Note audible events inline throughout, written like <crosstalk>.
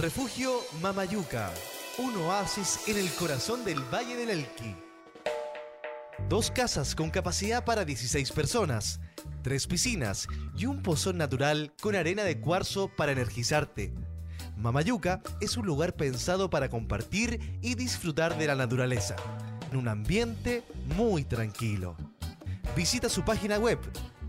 Refugio Mamayuca, un oasis en el corazón del Valle del Elqui. Dos casas con capacidad para 16 personas, tres piscinas y un pozón natural con arena de cuarzo para energizarte. Mamayuca es un lugar pensado para compartir y disfrutar de la naturaleza, en un ambiente muy tranquilo. Visita su página web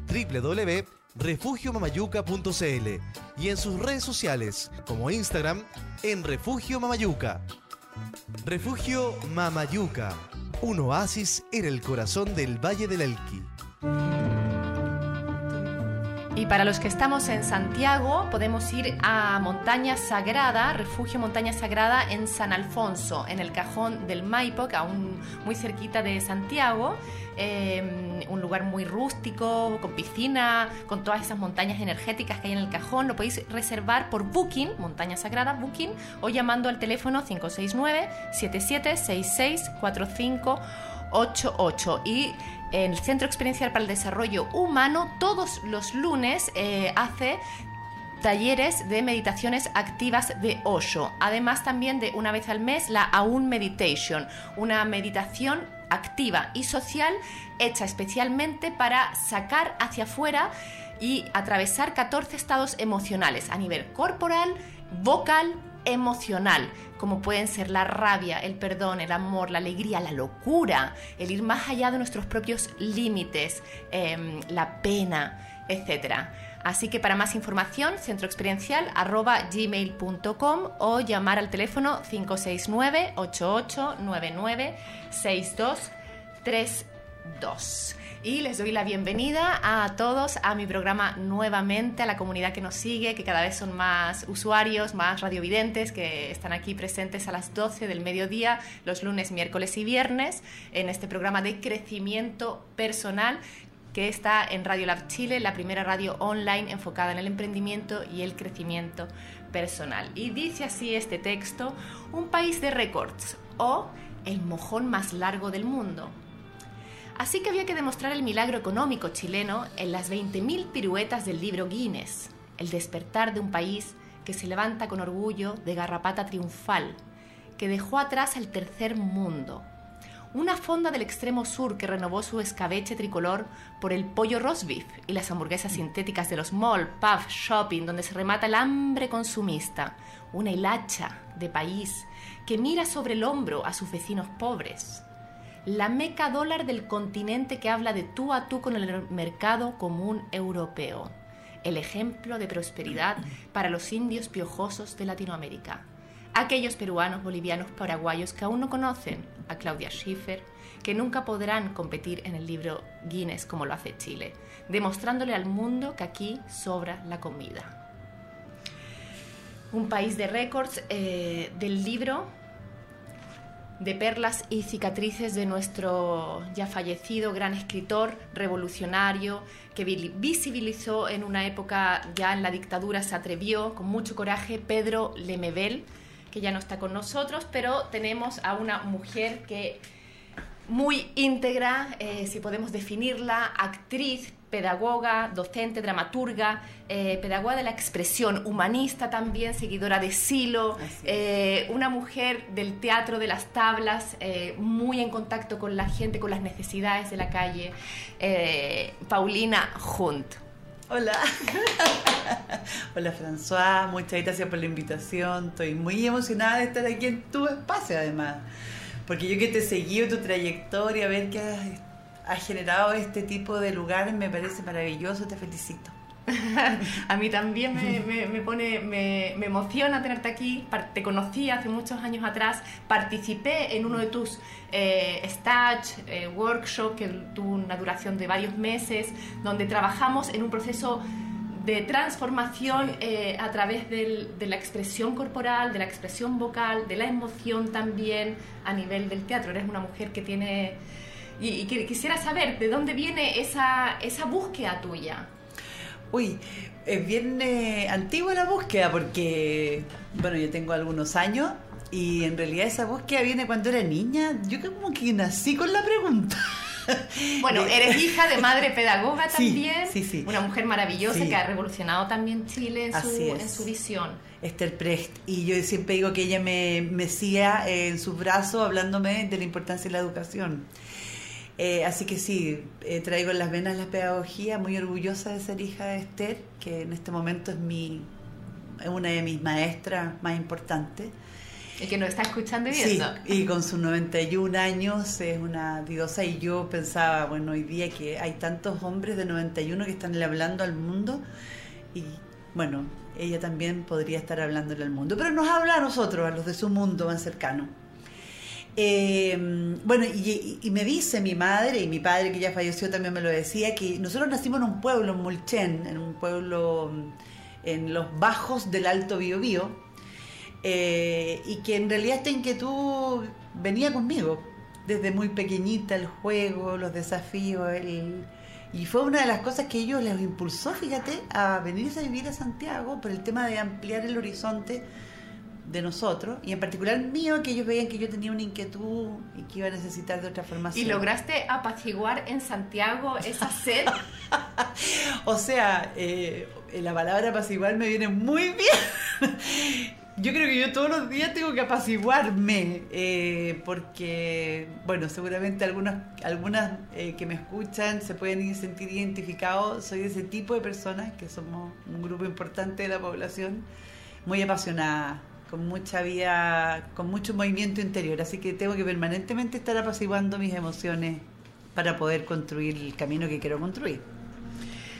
www.refugiomamayuca.cl y en sus redes sociales como Instagram en Refugio Mamayuca. Refugio Mamayuca, un oasis en el corazón del Valle del Elqui. Y para los que estamos en Santiago, podemos ir a Montaña Sagrada, Refugio Montaña Sagrada en San Alfonso, en el cajón del Maipo, aún muy cerquita de Santiago. Eh, un lugar muy rústico, con piscina, con todas esas montañas energéticas que hay en el cajón. Lo podéis reservar por Booking, Montaña Sagrada Booking, o llamando al teléfono 569 7766 4588 y el Centro Experiencial para el Desarrollo Humano todos los lunes eh, hace talleres de meditaciones activas de Osho. Además también de una vez al mes la Aun Meditation, una meditación activa y social hecha especialmente para sacar hacia afuera y atravesar 14 estados emocionales a nivel corporal, vocal, emocional, como pueden ser la rabia, el perdón, el amor, la alegría, la locura, el ir más allá de nuestros propios límites, em, la pena, etc. Así que para más información, centroexperiencial.gmail.com o llamar al teléfono 569 8899 6232 y les doy la bienvenida a todos a mi programa nuevamente, a la comunidad que nos sigue, que cada vez son más usuarios, más radiovidentes, que están aquí presentes a las 12 del mediodía, los lunes, miércoles y viernes, en este programa de crecimiento personal que está en Radio Lab Chile, la primera radio online enfocada en el emprendimiento y el crecimiento personal. Y dice así este texto, un país de récords o el mojón más largo del mundo. Así que había que demostrar el milagro económico chileno en las 20.000 piruetas del libro Guinness, el despertar de un país que se levanta con orgullo de garrapata triunfal, que dejó atrás al tercer mundo. Una fonda del extremo sur que renovó su escabeche tricolor por el pollo roast beef y las hamburguesas sintéticas de los mall, pub, shopping, donde se remata el hambre consumista. Una hilacha de país que mira sobre el hombro a sus vecinos pobres la meca dólar del continente que habla de tú a tú con el mercado común europeo, el ejemplo de prosperidad para los indios piojosos de Latinoamérica, aquellos peruanos, bolivianos, paraguayos que aún no conocen a Claudia Schiffer, que nunca podrán competir en el libro Guinness como lo hace Chile, demostrándole al mundo que aquí sobra la comida. Un país de récords eh, del libro de perlas y cicatrices de nuestro ya fallecido gran escritor revolucionario que visibilizó en una época ya en la dictadura, se atrevió con mucho coraje, Pedro Lemebel, que ya no está con nosotros, pero tenemos a una mujer que muy íntegra, eh, si podemos definirla, actriz, pedagoga, docente, dramaturga, eh, pedagoga de la expresión, humanista también, seguidora de Silo, eh, una mujer del teatro de las tablas, eh, muy en contacto con la gente, con las necesidades de la calle, Paulina Hunt. Hola. <laughs> Hola François, muchas gracias por la invitación. Estoy muy emocionada de estar aquí en tu espacio además. Porque yo que te he seguido tu trayectoria, a ver qué has ha generado este tipo de lugares me parece maravilloso, te felicito. <laughs> a mí también me, pone, me, emociona tenerte aquí. Te conocí hace muchos años atrás, participé en uno de tus eh, stage, eh, workshop, que tuvo una duración de varios meses, donde trabajamos en un proceso de transformación eh, a través del- de la expresión corporal, de la expresión vocal, de la emoción también a nivel del teatro. Eres una mujer que tiene... Y, y que- quisiera saber de dónde viene esa, esa búsqueda tuya. Uy, es bien eh, antigua la búsqueda porque, bueno, yo tengo algunos años y en realidad esa búsqueda viene cuando era niña. Yo como que nací con la pregunta. <laughs> Bueno, De- eres hija de madre <laughs> pedagoga Sí, también, sí, sí. una mujer maravillosa Sí. que ha revolucionado también Chile en su, en su visión. Esther Precht. Y yo siempre digo que ella me mecía en sus brazos hablándome de la importancia de la educación. Eh, así que sí, eh, traigo en las venas la pedagogía, muy orgullosa de ser hija de Esther, que en este momento es mi una de mis maestras más importantes. El que nos está escuchando y Sí, viendo. y con sus 91 años es una diosa y yo pensaba, bueno, hoy día que hay tantos hombres de 91 que están hablando al mundo y bueno, ella también podría estar hablándole al mundo, pero nos habla a nosotros, a los de su mundo más cercano. Eh, bueno, y, y me dice mi madre y mi padre que ya falleció también me lo decía, que nosotros nacimos en un pueblo, en Mulchen, en un pueblo mm, en los bajos del Alto Biobío, eh, y que en realidad esta inquietud venía conmigo desde muy pequeñita, el juego, los desafíos, el- y fue una de las cosas que ellos les impulsó, fíjate, a venirse a vivir a Santiago por el tema de ampliar el horizonte de nosotros, y en particular mío, que ellos veían que yo tenía una inquietud y que iba a necesitar de otra formación. ¿Y lograste apaciguar en Santiago esa <laughs> sed? O sea, eh, la palabra apaciguar me viene muy bien. Yo creo que yo todos los días tengo que apaciguarme, eh, porque, bueno, seguramente algunas, algunas eh, que me escuchan se pueden ir- sentir identificados. Soy de ese tipo de personas, que somos un grupo importante de la población, muy apasionada, con mucha vida, con mucho movimiento interior. Así que tengo que permanentemente estar apaciguando mis emociones para poder construir el camino que quiero construir.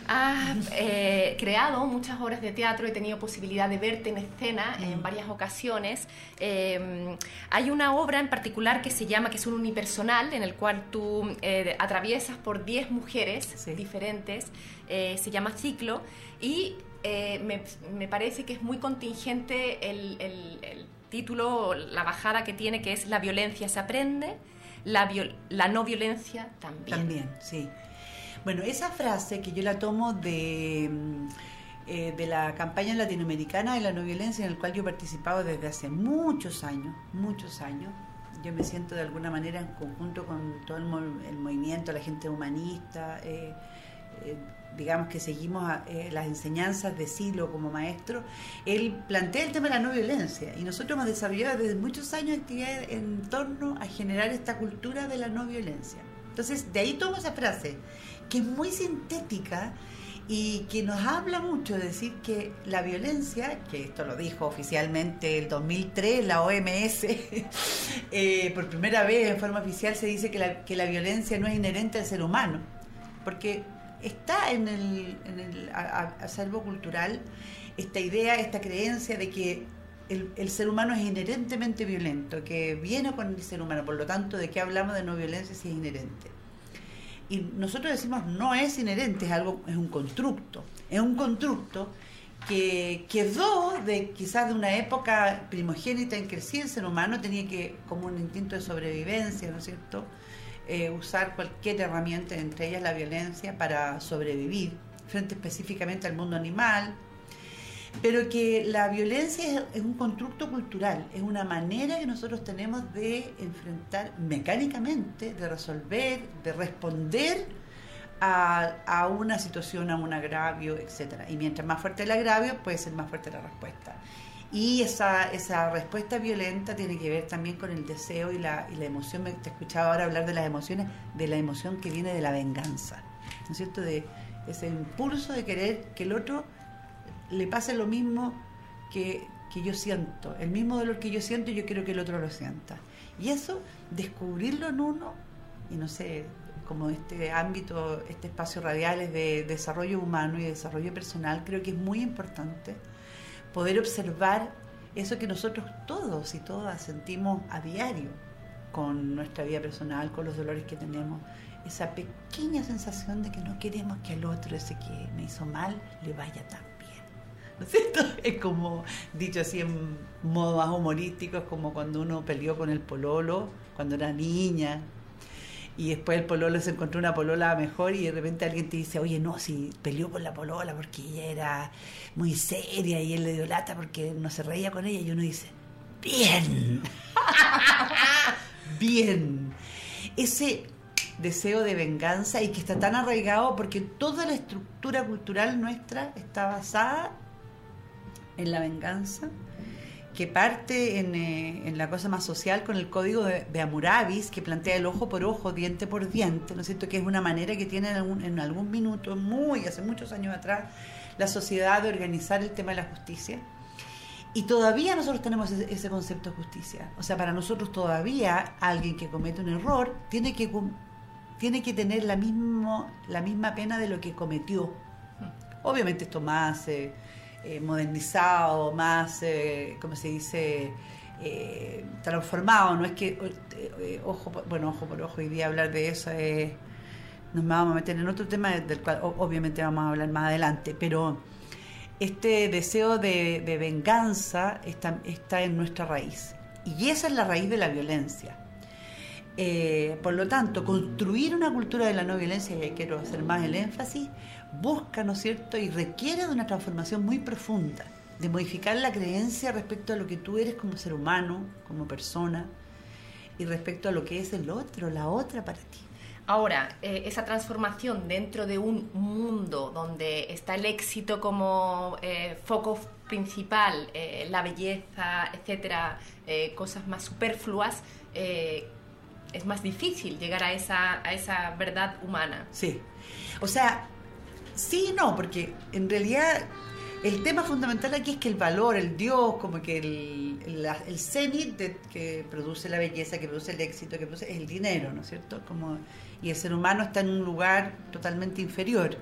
Has eh, creado muchas obras de teatro, he tenido posibilidad de verte en escena Mm. en varias ocasiones. Eh, hay una obra en particular que se llama, que es un unipersonal, en el cual tú eh, atraviesas por 10 mujeres Sí. diferentes, eh, se llama Ciclo, y eh, me, parece que es muy contingente el, el- el título, la bajada que tiene, que es La violencia se aprende, la, la no violencia también. También, sí. Bueno, esa frase que yo la tomo de, mm, eh, de la campaña latinoamericana de la no violencia, en el cual yo he participado desde hace muchos años, muchos años. Yo me siento de alguna manera en conjunto con todo el, mo- el movimiento, la gente humanista, eh, digamos que seguimos a- eh, las enseñanzas de Silo como maestro, él plantea el tema de la no violencia y nosotros hemos desarrollado desde muchos años actividades en torno a generar esta cultura de la no violencia. Entonces, de ahí tomo esa frase, que es muy sintética y que nos habla mucho de decir que la violencia, que esto lo dijo oficialmente el 2003 la OMS, <laughs> eh, por primera vez en forma oficial se dice que la, que la violencia no es inherente al ser humano, porque está en el, en el acervo cultural esta idea, esta creencia de que el, el ser humano es inherentemente violento, que viene con el ser humano, por lo tanto, ¿de qué hablamos de no violencia si es inherente? Y nosotros decimos no es inherente, es algo, es un constructo, es un constructo que quedó de quizás de una época primogénita en que sí el ser humano tenía que, como un instinto de sobrevivencia, ¿no es cierto?, eh, usar cualquier herramienta, entre ellas la violencia, para sobrevivir, frente específicamente al mundo animal, pero que la violencia es, un constructo cultural, es una manera que nosotros tenemos de enfrentar mecánicamente, de resolver, de responder a, a una situación, a un agravio, etcétera. Y mientras más fuerte el agravio, puede ser más fuerte la respuesta. Y esa, esa respuesta violenta tiene que ver también con el deseo y la, y la emoción. Me- Te escuchaba ahora hablar de las emociones, de la emoción que viene de la venganza, ¿no es cierto? De ese impulso de querer que el otro le pase lo mismo que, que yo siento, el mismo dolor que yo siento, yo quiero que el otro lo sienta. Y eso, descubrirlo en uno, y no sé, como este ámbito, este espacio radial es de desarrollo humano y desarrollo personal, creo que es muy importante poder observar eso que nosotros todos y todas sentimos a diario. con nuestra vida personal, con los dolores que tenemos, esa pequeña sensación de que no queremos que al otro, ese que me hizo mal, le vaya tan bien. ¿No es cierto? <laughs> Es como, dicho así en modo más humorístico, es como cuando uno peleó con el pololo cuando era niña, y después el pololo se encontró una polola mejor y de repente alguien te dice, oye, no, si peleó con la polola porque ella era muy seria y él le dio lata porque no se reía con ella y uno dice, bien, <laughs> bien. Ese deseo de venganza y que está tan arraigado porque toda la estructura cultural nuestra está basada en la venganza que parte eh, en, la cosa más social con el código de, de, que plantea el ojo por ojo, diente por diente, ¿no es cierto? Que es una manera que tiene en algún, en algún minuto, muy hace muchos años atrás, la sociedad de organizar el tema de la justicia. Y todavía nosotros tenemos ese, concepto de justicia. O sea, para nosotros todavía alguien que comete un error tiene que, tiene que tener la, mismo, la misma pena de lo que cometió. Obviamente esto más... Eh, eh, modernizado, más, eh, ¿cómo se dice? Eh, transformado, no es que, eh, ojo, bueno, ojo por ojo, hoy día hablar de eso es, nos vamos a meter en otro tema del cual obviamente vamos a hablar más adelante, pero este deseo de, venganza está, está, en nuestra raíz y esa es la raíz de la violencia. por lo tanto, construir una cultura de la no violencia, y ahí quiero hacer más el énfasis, busca, ¿no es cierto?, y requiere de una transformación muy profunda, de modificar la creencia respecto a lo que tú eres como ser humano, como persona, y respecto a lo que es el otro, la otra para ti. Ahora, eh, esa transformación dentro de un mundo donde está el éxito como eh, foco principal, eh, la belleza, etcétera, cosas más superfluas, es más difícil llegar a esa, a esa verdad humana. Sí. O sea, Sí no, porque en realidad el tema fundamental aquí es que el valor, el Dios, como que el, el, cenit que produce la belleza, que produce el éxito, que produce es el dinero, ¿no es cierto? Como, y el ser humano está en un lugar totalmente inferior.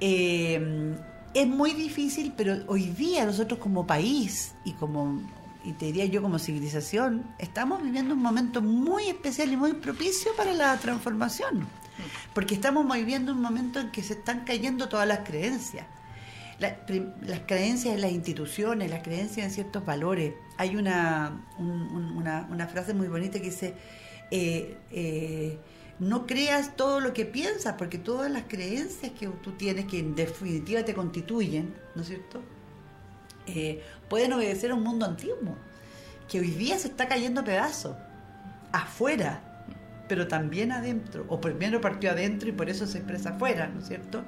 Eh, es muy difícil, pero hoy día nosotros como país y como y te diría yo como civilización, estamos viviendo un momento muy especial y muy propicio para la transformación porque estamos viviendo un momento en que se están cayendo todas las creencias. las creencias en las instituciones, las creencias en ciertos valores. Hay una, una, frase muy bonita que dice, eh, eh, no creas todo lo que piensas, porque todas las creencias que tú tienes, que en definitiva te constituyen, ¿no es cierto? Eh, pueden obedecer a un mundo antiguo, que hoy día se está cayendo pedazos, afuera pero también adentro, o primero partió adentro y por eso se expresa afuera, ¿no es cierto?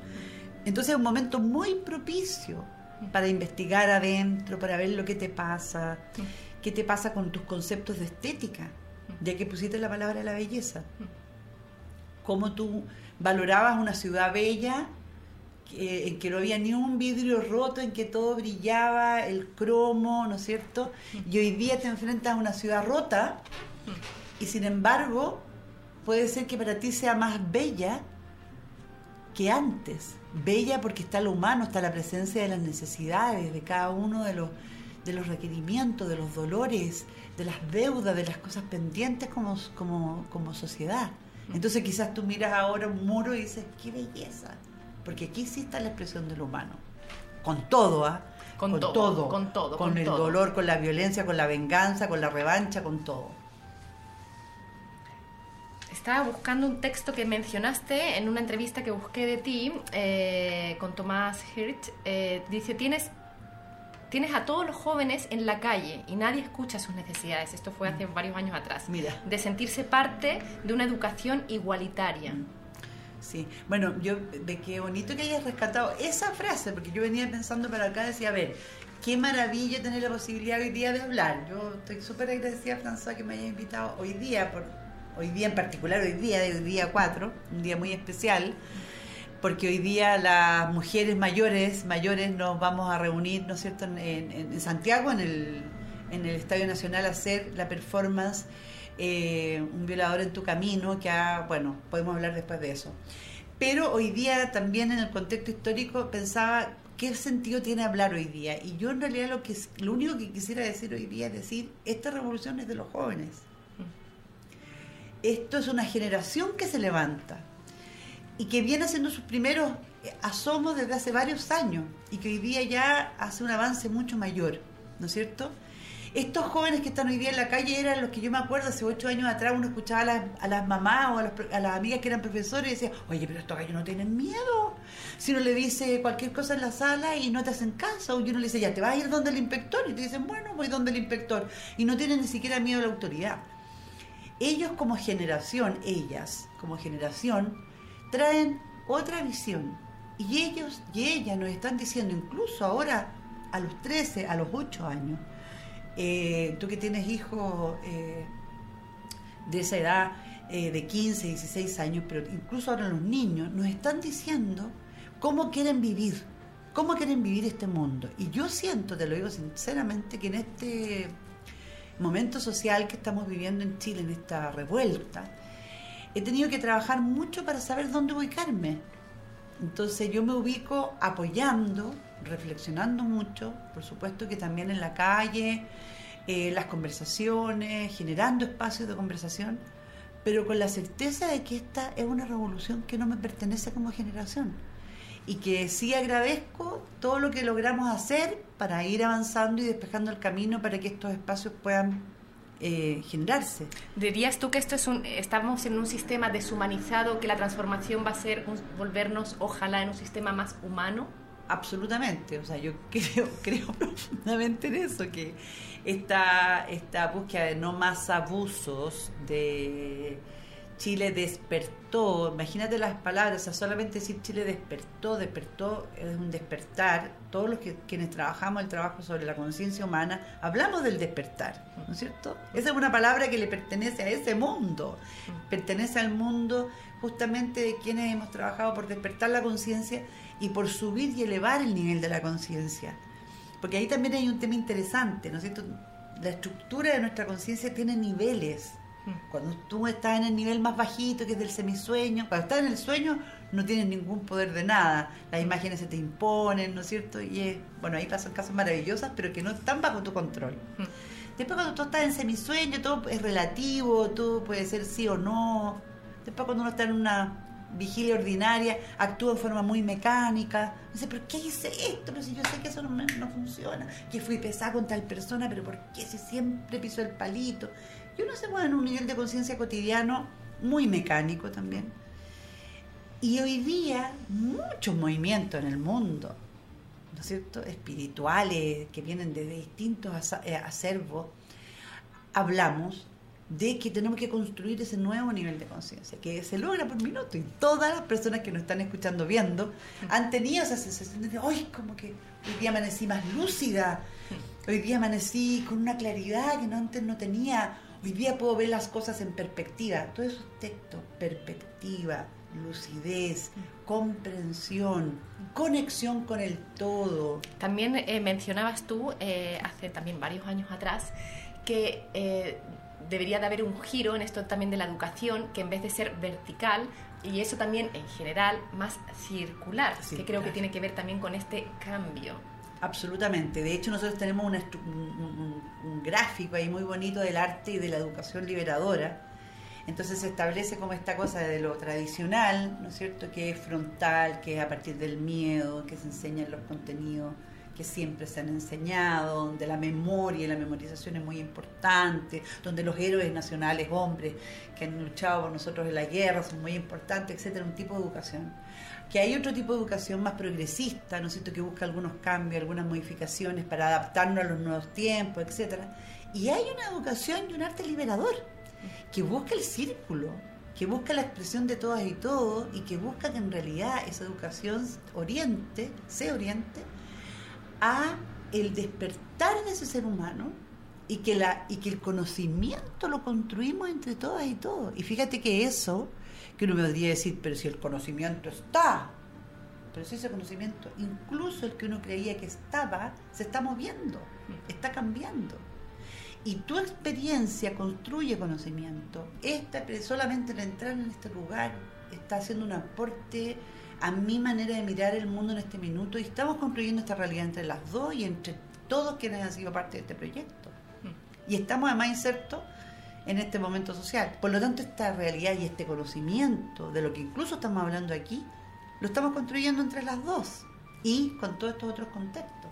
Entonces es un momento muy propicio para investigar adentro, para ver lo que te pasa, qué te pasa con tus conceptos de estética, ya que pusiste la palabra la belleza. Cómo tú valorabas una ciudad bella en que no había ni un vidrio roto, en que todo brillaba, el cromo, ¿no es cierto? Y hoy día te enfrentas a una ciudad rota y sin embargo puede ser que para ti sea más bella que antes. Bella porque está lo humano, está la presencia de las necesidades, de cada uno de los, de los requerimientos, de los dolores, de las deudas, de las cosas pendientes como, como, sociedad. Entonces quizás tú miras ahora un muro y dices, qué belleza, porque aquí sí está la expresión de lo humano, con todo, ¿ah? Con, todo, con todo, con, el dolor, con la violencia, con la venganza, con la revancha, con todo. Estaba buscando un texto que mencionaste en una entrevista que busqué de ti eh, con Tomás Hirsch. Eh, dice, tienes, tienes a todos los jóvenes en la calle y nadie escucha sus necesidades. Esto fue hace varios años atrás. Mira. De sentirse parte de una educación igualitaria. Mm. Sí, bueno, yo de qué bonito que hayas rescatado esa frase, porque yo venía pensando para acá, decía, a ver, qué maravilla tener la posibilidad hoy día de hablar. Yo estoy súper agradecida, François, que me haya invitado hoy día por hoy día en particular, hoy día, hoy día 4, un día muy especial, porque hoy día las mujeres mayores, mayores nos vamos a reunir, ¿no es cierto?, en, Santiago, en el, en el Estadio Nacional, a hacer la performance eh, Un violador en tu camino, que ha, bueno, podemos hablar después de eso. Pero hoy día también en el contexto histórico pensaba qué sentido tiene hablar hoy día. Y yo en realidad lo, que, lo único que quisiera decir hoy día es decir, esta revolución es de los jóvenes esto es una generación que se levanta y que viene haciendo sus primeros asomos desde hace varios años y que hoy día ya hace un avance mucho mayor, ¿no es cierto? Estos jóvenes que están hoy día en la calle eran los que yo me acuerdo hace ocho años atrás, uno escuchaba a las, a las mamás o a las, amigas que eran profesores y decía, oye, pero estos gallos no tienen miedo. Si uno le dice cualquier cosa en la sala y no te hacen caso, y uno le dice, ya te vas a ir donde el inspector, y te dicen, bueno, voy donde el inspector, y no tienen ni siquiera miedo a la autoridad. Ellos como generación, ellas como generación, traen otra visión. Y ellos y ellas nos están diciendo, incluso ahora a los 13, a los 8 años, eh, tú que tienes hijos eh, de esa edad, eh, de 15, 16 años, pero incluso ahora los niños, nos están diciendo cómo quieren vivir, cómo quieren vivir este mundo. Y yo siento, te lo digo sinceramente, que en este momento social que estamos viviendo en Chile, en esta revuelta, he tenido que trabajar mucho para saber dónde ubicarme. Entonces yo me ubico apoyando, reflexionando mucho, por supuesto que también en la calle, eh, las conversaciones, generando espacios de conversación, pero con la certeza de que esta es una revolución que no me pertenece como generación y que sí agradezco todo lo que logramos hacer para ir avanzando y despejando el camino para que estos espacios puedan eh, generarse. ¿Dirías tú que esto es un, estamos en un sistema deshumanizado, que la transformación va a ser volvernos, ojalá, en un sistema más humano? Absolutamente, o sea, yo <laughs> creo, creo profundamente en eso, que esta, esta búsqueda de no más abusos, de Chile despertó, imagínate las palabras, o sea, solamente decir Chile despertó, despertó es un despertar, todos los que quienes trabajamos el trabajo sobre la conciencia humana, hablamos del despertar, ¿no es cierto? Esa es una palabra que le pertenece a ese mundo, pertenece al mundo justamente de quienes hemos trabajado por despertar la conciencia y por subir y elevar el nivel de la conciencia. Porque ahí también hay un tema interesante, ¿no es cierto? La estructura de nuestra conciencia tiene niveles cuando tú estás en el nivel más bajito, que es del semisueño, cuando estás en el sueño no tienes ningún poder de nada. Las imágenes se te imponen, ¿no es cierto? Y es, bueno, ahí pasan cosas maravillosas, pero que no están bajo tu control. Después cuando tú estás en semisueño, todo es relativo, todo puede ser sí o no. Después cuando uno está en una vigilia ordinaria, actúa de forma muy mecánica. Dice, ¿pero qué hice esto? Pero si yo sé que eso no, no funciona, que fui pesada con tal persona, pero ¿por qué si siempre piso el palito? Y uno se mueve en un nivel de conciencia cotidiano muy mecánico también. Y hoy día muchos movimientos en el mundo, ¿no es cierto? Espirituales que vienen de distintos eh, acervos, hablamos de que tenemos que construir ese nuevo nivel de conciencia, que se logra por minuto. Y todas las personas que nos están escuchando, viendo, han tenido esa sensación de, ¡ay, como que hoy día amanecí más lúcida! Hoy día amanecí con una claridad que no, antes no tenía Hoy día puedo ver las cosas en perspectiva. Todo eso es texto, perspectiva, lucidez, comprensión, conexión con el todo. También eh, mencionabas tú, eh, hace también varios años atrás, que eh, debería de haber un giro en esto también de la educación, que en vez de ser vertical, y eso también en general, más circular, que creo que tiene que ver también con este cambio. Absolutamente. De hecho, nosotros tenemos un, gráfico ahí muy bonito del arte y de la educación liberadora. Entonces se establece como esta cosa de lo tradicional, ¿no es cierto? Que es frontal, que es a partir del miedo, que se enseñan los contenidos que siempre se han enseñado, donde la memoria y la memorización es muy importante, donde los héroes nacionales, hombres que han luchado por nosotros en la guerra, son muy importantes, etcétera, un tipo de educación que hay otro tipo de educación más progresista, ¿no es cierto?, que busca algunos cambios, algunas modificaciones para adaptarnos a los nuevos tiempos, etcétera. Y hay una educación y un arte liberador que busca el círculo, que busca la expresión de todas y todos y que busca que en realidad esa educación oriente, se oriente a el despertar de ese ser humano y que la y que el conocimiento lo construimos entre todas y todos. Y fíjate que eso que uno me podría decir, pero si el conocimiento está, pero si ese conocimiento, incluso el que uno creía que estaba, se está moviendo, está cambiando. Y tu experiencia construye conocimiento. Esta, solamente el entrar en este lugar está haciendo un aporte a mi manera de mirar el mundo en este minuto y estamos construyendo esta realidad entre las dos y entre todos quienes han sido parte de este proyecto. Y estamos además insertos en este momento social. Por lo tanto, esta realidad y este conocimiento de lo que incluso estamos hablando aquí, lo estamos construyendo entre las dos y con todos estos otros contextos.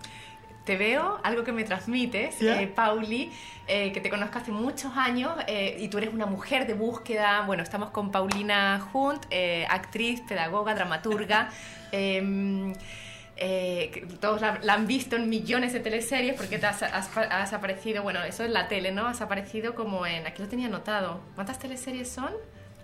Te veo, algo que me transmites, eh, Pauli, eh, que te conozco hace muchos años eh, y tú eres una mujer de búsqueda. Bueno, estamos con Paulina Hunt, actriz, pedagoga, dramaturga. <laughs> eh, que todos la, la han visto en millones de teleseries porque te has, has- has aparecido, bueno, eso es la tele, ¿no? Has aparecido como en, aquí lo tenía anotado. ¿Cuántas teleseries son?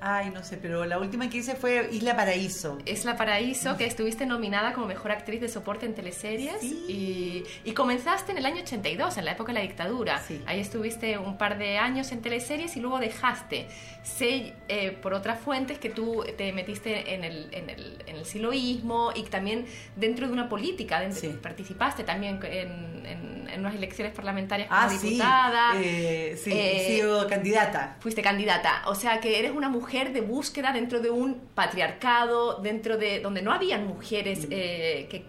Ay, no sé, pero la última que hice fue Isla Paraíso. Es La Paraíso, que estuviste nominada como mejor actriz de soporte en teleseries. Sí. Y, y comenzaste en el año 82, en la época de la dictadura. Sí. Ahí estuviste un par de años en teleseries y luego dejaste. Sé eh, por otras fuentes que tú te metiste en el, en el, en el siloísmo y también dentro de una política. dentro- Sí. Participaste también en, en- en unas elecciones parlamentarias como Ah, sí. diputada. Eh, sí, Eh, he sido candidata. Fuiste candidata, o sea que eres una mujer de búsqueda dentro de un patriarcado, dentro de donde no habían mujeres eh, que,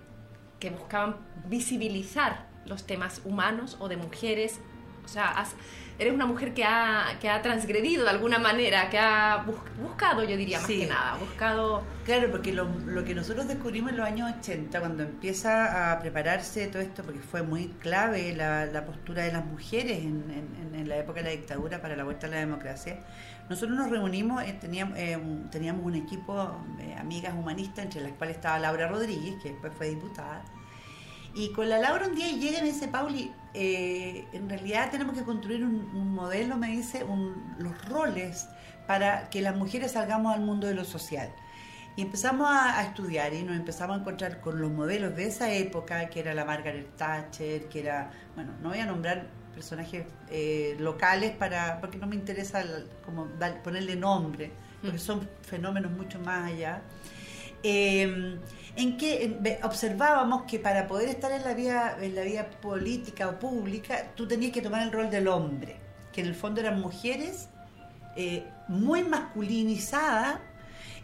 que buscaban visibilizar los temas humanos o de mujeres. O sea, has- eres una mujer que ha, que ha transgredido de alguna manera, que ha bus- buscado, yo diría más Sí. que nada, buscado... Claro, porque lo, lo que nosotros descubrimos en los años 80, cuando empieza a prepararse todo esto, porque fue muy clave la, la postura de las mujeres en, en- en la época de la dictadura para la vuelta a la democracia, nosotros nos reunimos, eh, teníamos, eh, teníamos un equipo de amigas humanistas, entre las cuales estaba Laura Rodríguez, que después fue diputada, y con la Laura un día llega y me dice, Pauli, eh, en realidad tenemos que construir un, un modelo, me dice, un- los roles para que las mujeres salgamos al mundo de lo social. Y empezamos a, a estudiar y nos empezamos a encontrar con los modelos de esa época, que era la Margaret Thatcher, que era, bueno, no voy a nombrar personajes eh, locales para porque no me interesa el- como dar- ponerle nombre, porque Mm. son fenómenos mucho más allá. Eh, en que observábamos que para poder estar en la vida en la vida política o pública tú tenías que tomar el rol del hombre que en el fondo eran mujeres eh, muy masculinizadas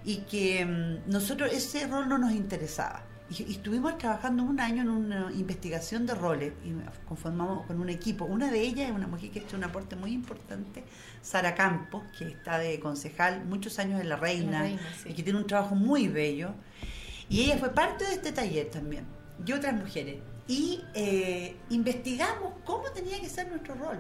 y que mm, nosotros ese rol no nos interesaba y, y estuvimos trabajando un año en una investigación de roles y conformamos con un equipo una de ellas es una mujer que ha hecho un aporte muy importante Sara Campos que está de concejal muchos años en La Reina, La Reina, sí. y que tiene un trabajo muy bello y ella fue parte de este taller también, y otras mujeres. Y eh, investigamos cómo tenía que ser nuestro rol.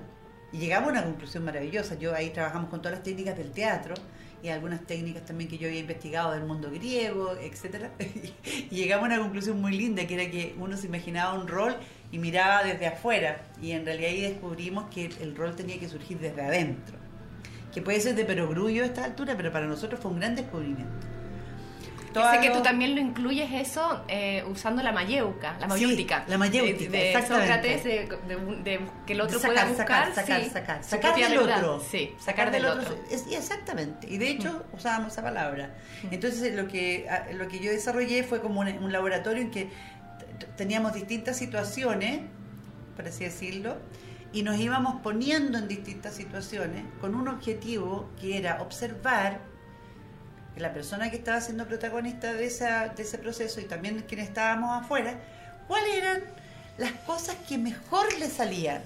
Y llegamos a una conclusión maravillosa. Yo ahí trabajamos con todas las técnicas del teatro y algunas técnicas también que yo había investigado del mundo griego, etcétera. <laughs> y llegamos a una conclusión muy linda, que era que uno se imaginaba un rol y miraba desde afuera. Y en realidad ahí descubrimos que el rol tenía que surgir desde adentro. Que puede ser de perogrullo a esta altura, pero para nosotros fue un gran descubrimiento. Sé que tú también lo incluyes eso eh, usando la mayéutica, la Sí, mayéutica. la mayéutica, de, de exactamente. Sócrates, de, de- que el otro sacar, pueda buscar. sacar, sacar, sí, sacar, sacar del verdad. otro. Sí, sacar del otro. Es- y exactamente. Y de hecho usábamos esa palabra. Entonces lo que lo que yo desarrollé fue como un, un laboratorio en que teníamos distintas situaciones, por así decirlo, y nos íbamos poniendo en distintas situaciones con un objetivo que era observar la persona que estaba siendo protagonista de, esa, de ese proceso y también quienes estábamos afuera, cuáles eran las cosas que mejor le salían,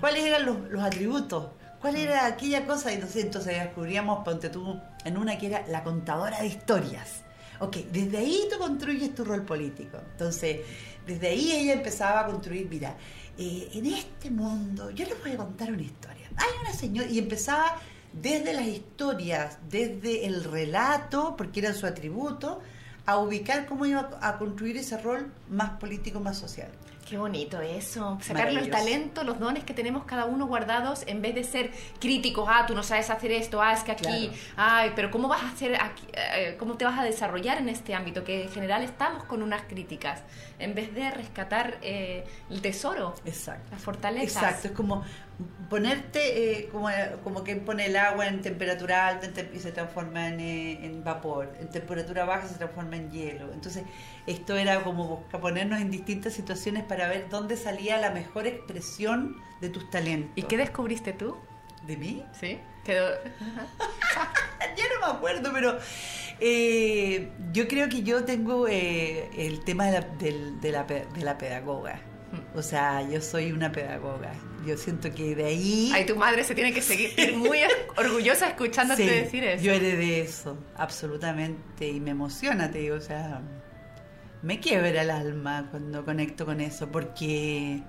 cuáles eran los, los atributos, cuál era aquella cosa, y entonces, entonces descubríamos, ponte tú, en una que era la contadora de historias. Ok, desde ahí tú construyes tu rol político. Entonces, desde ahí ella empezaba a construir, mira, eh, en este mundo, yo les voy a contar una historia. Hay una señora, y empezaba desde las historias, desde el relato, porque era su atributo, a ubicar cómo iba a construir ese rol más político, más social. Qué bonito eso. Sacarle el Maravilloso. talento, los dones que tenemos cada uno guardados en vez de ser críticos. Ah, tú no sabes hacer esto. Ah, es que aquí. Claro. Ay, pero ¿cómo vas a hacer aquí? eh, ¿Cómo te vas a desarrollar en este ámbito? Que en general estamos con unas críticas. En vez de rescatar eh, el tesoro, Exacto. las fortalezas. Exacto, es como ponerte, eh, como, como que pone el agua en temperatura alta y se transforma en, eh, en vapor, en temperatura baja se transforma en hielo. Entonces, esto era como ponernos en distintas situaciones para ver dónde salía la mejor expresión de tus talentos. ¿Y qué descubriste tú? ¿De mí? Sí. Quedó... <laughs> Ya no me acuerdo, pero eh, yo creo que yo tengo eh, el tema de la, del- de la de la pedagoga. O sea, yo soy una pedagoga. Yo siento que de ahí... Ay, tu madre se tiene que seguir <laughs> muy orgullosa escuchándote Sí, decir eso. Yo heredé eso, absolutamente, y me emociona, te digo, o sea, me quiebra el alma cuando conecto con eso, porque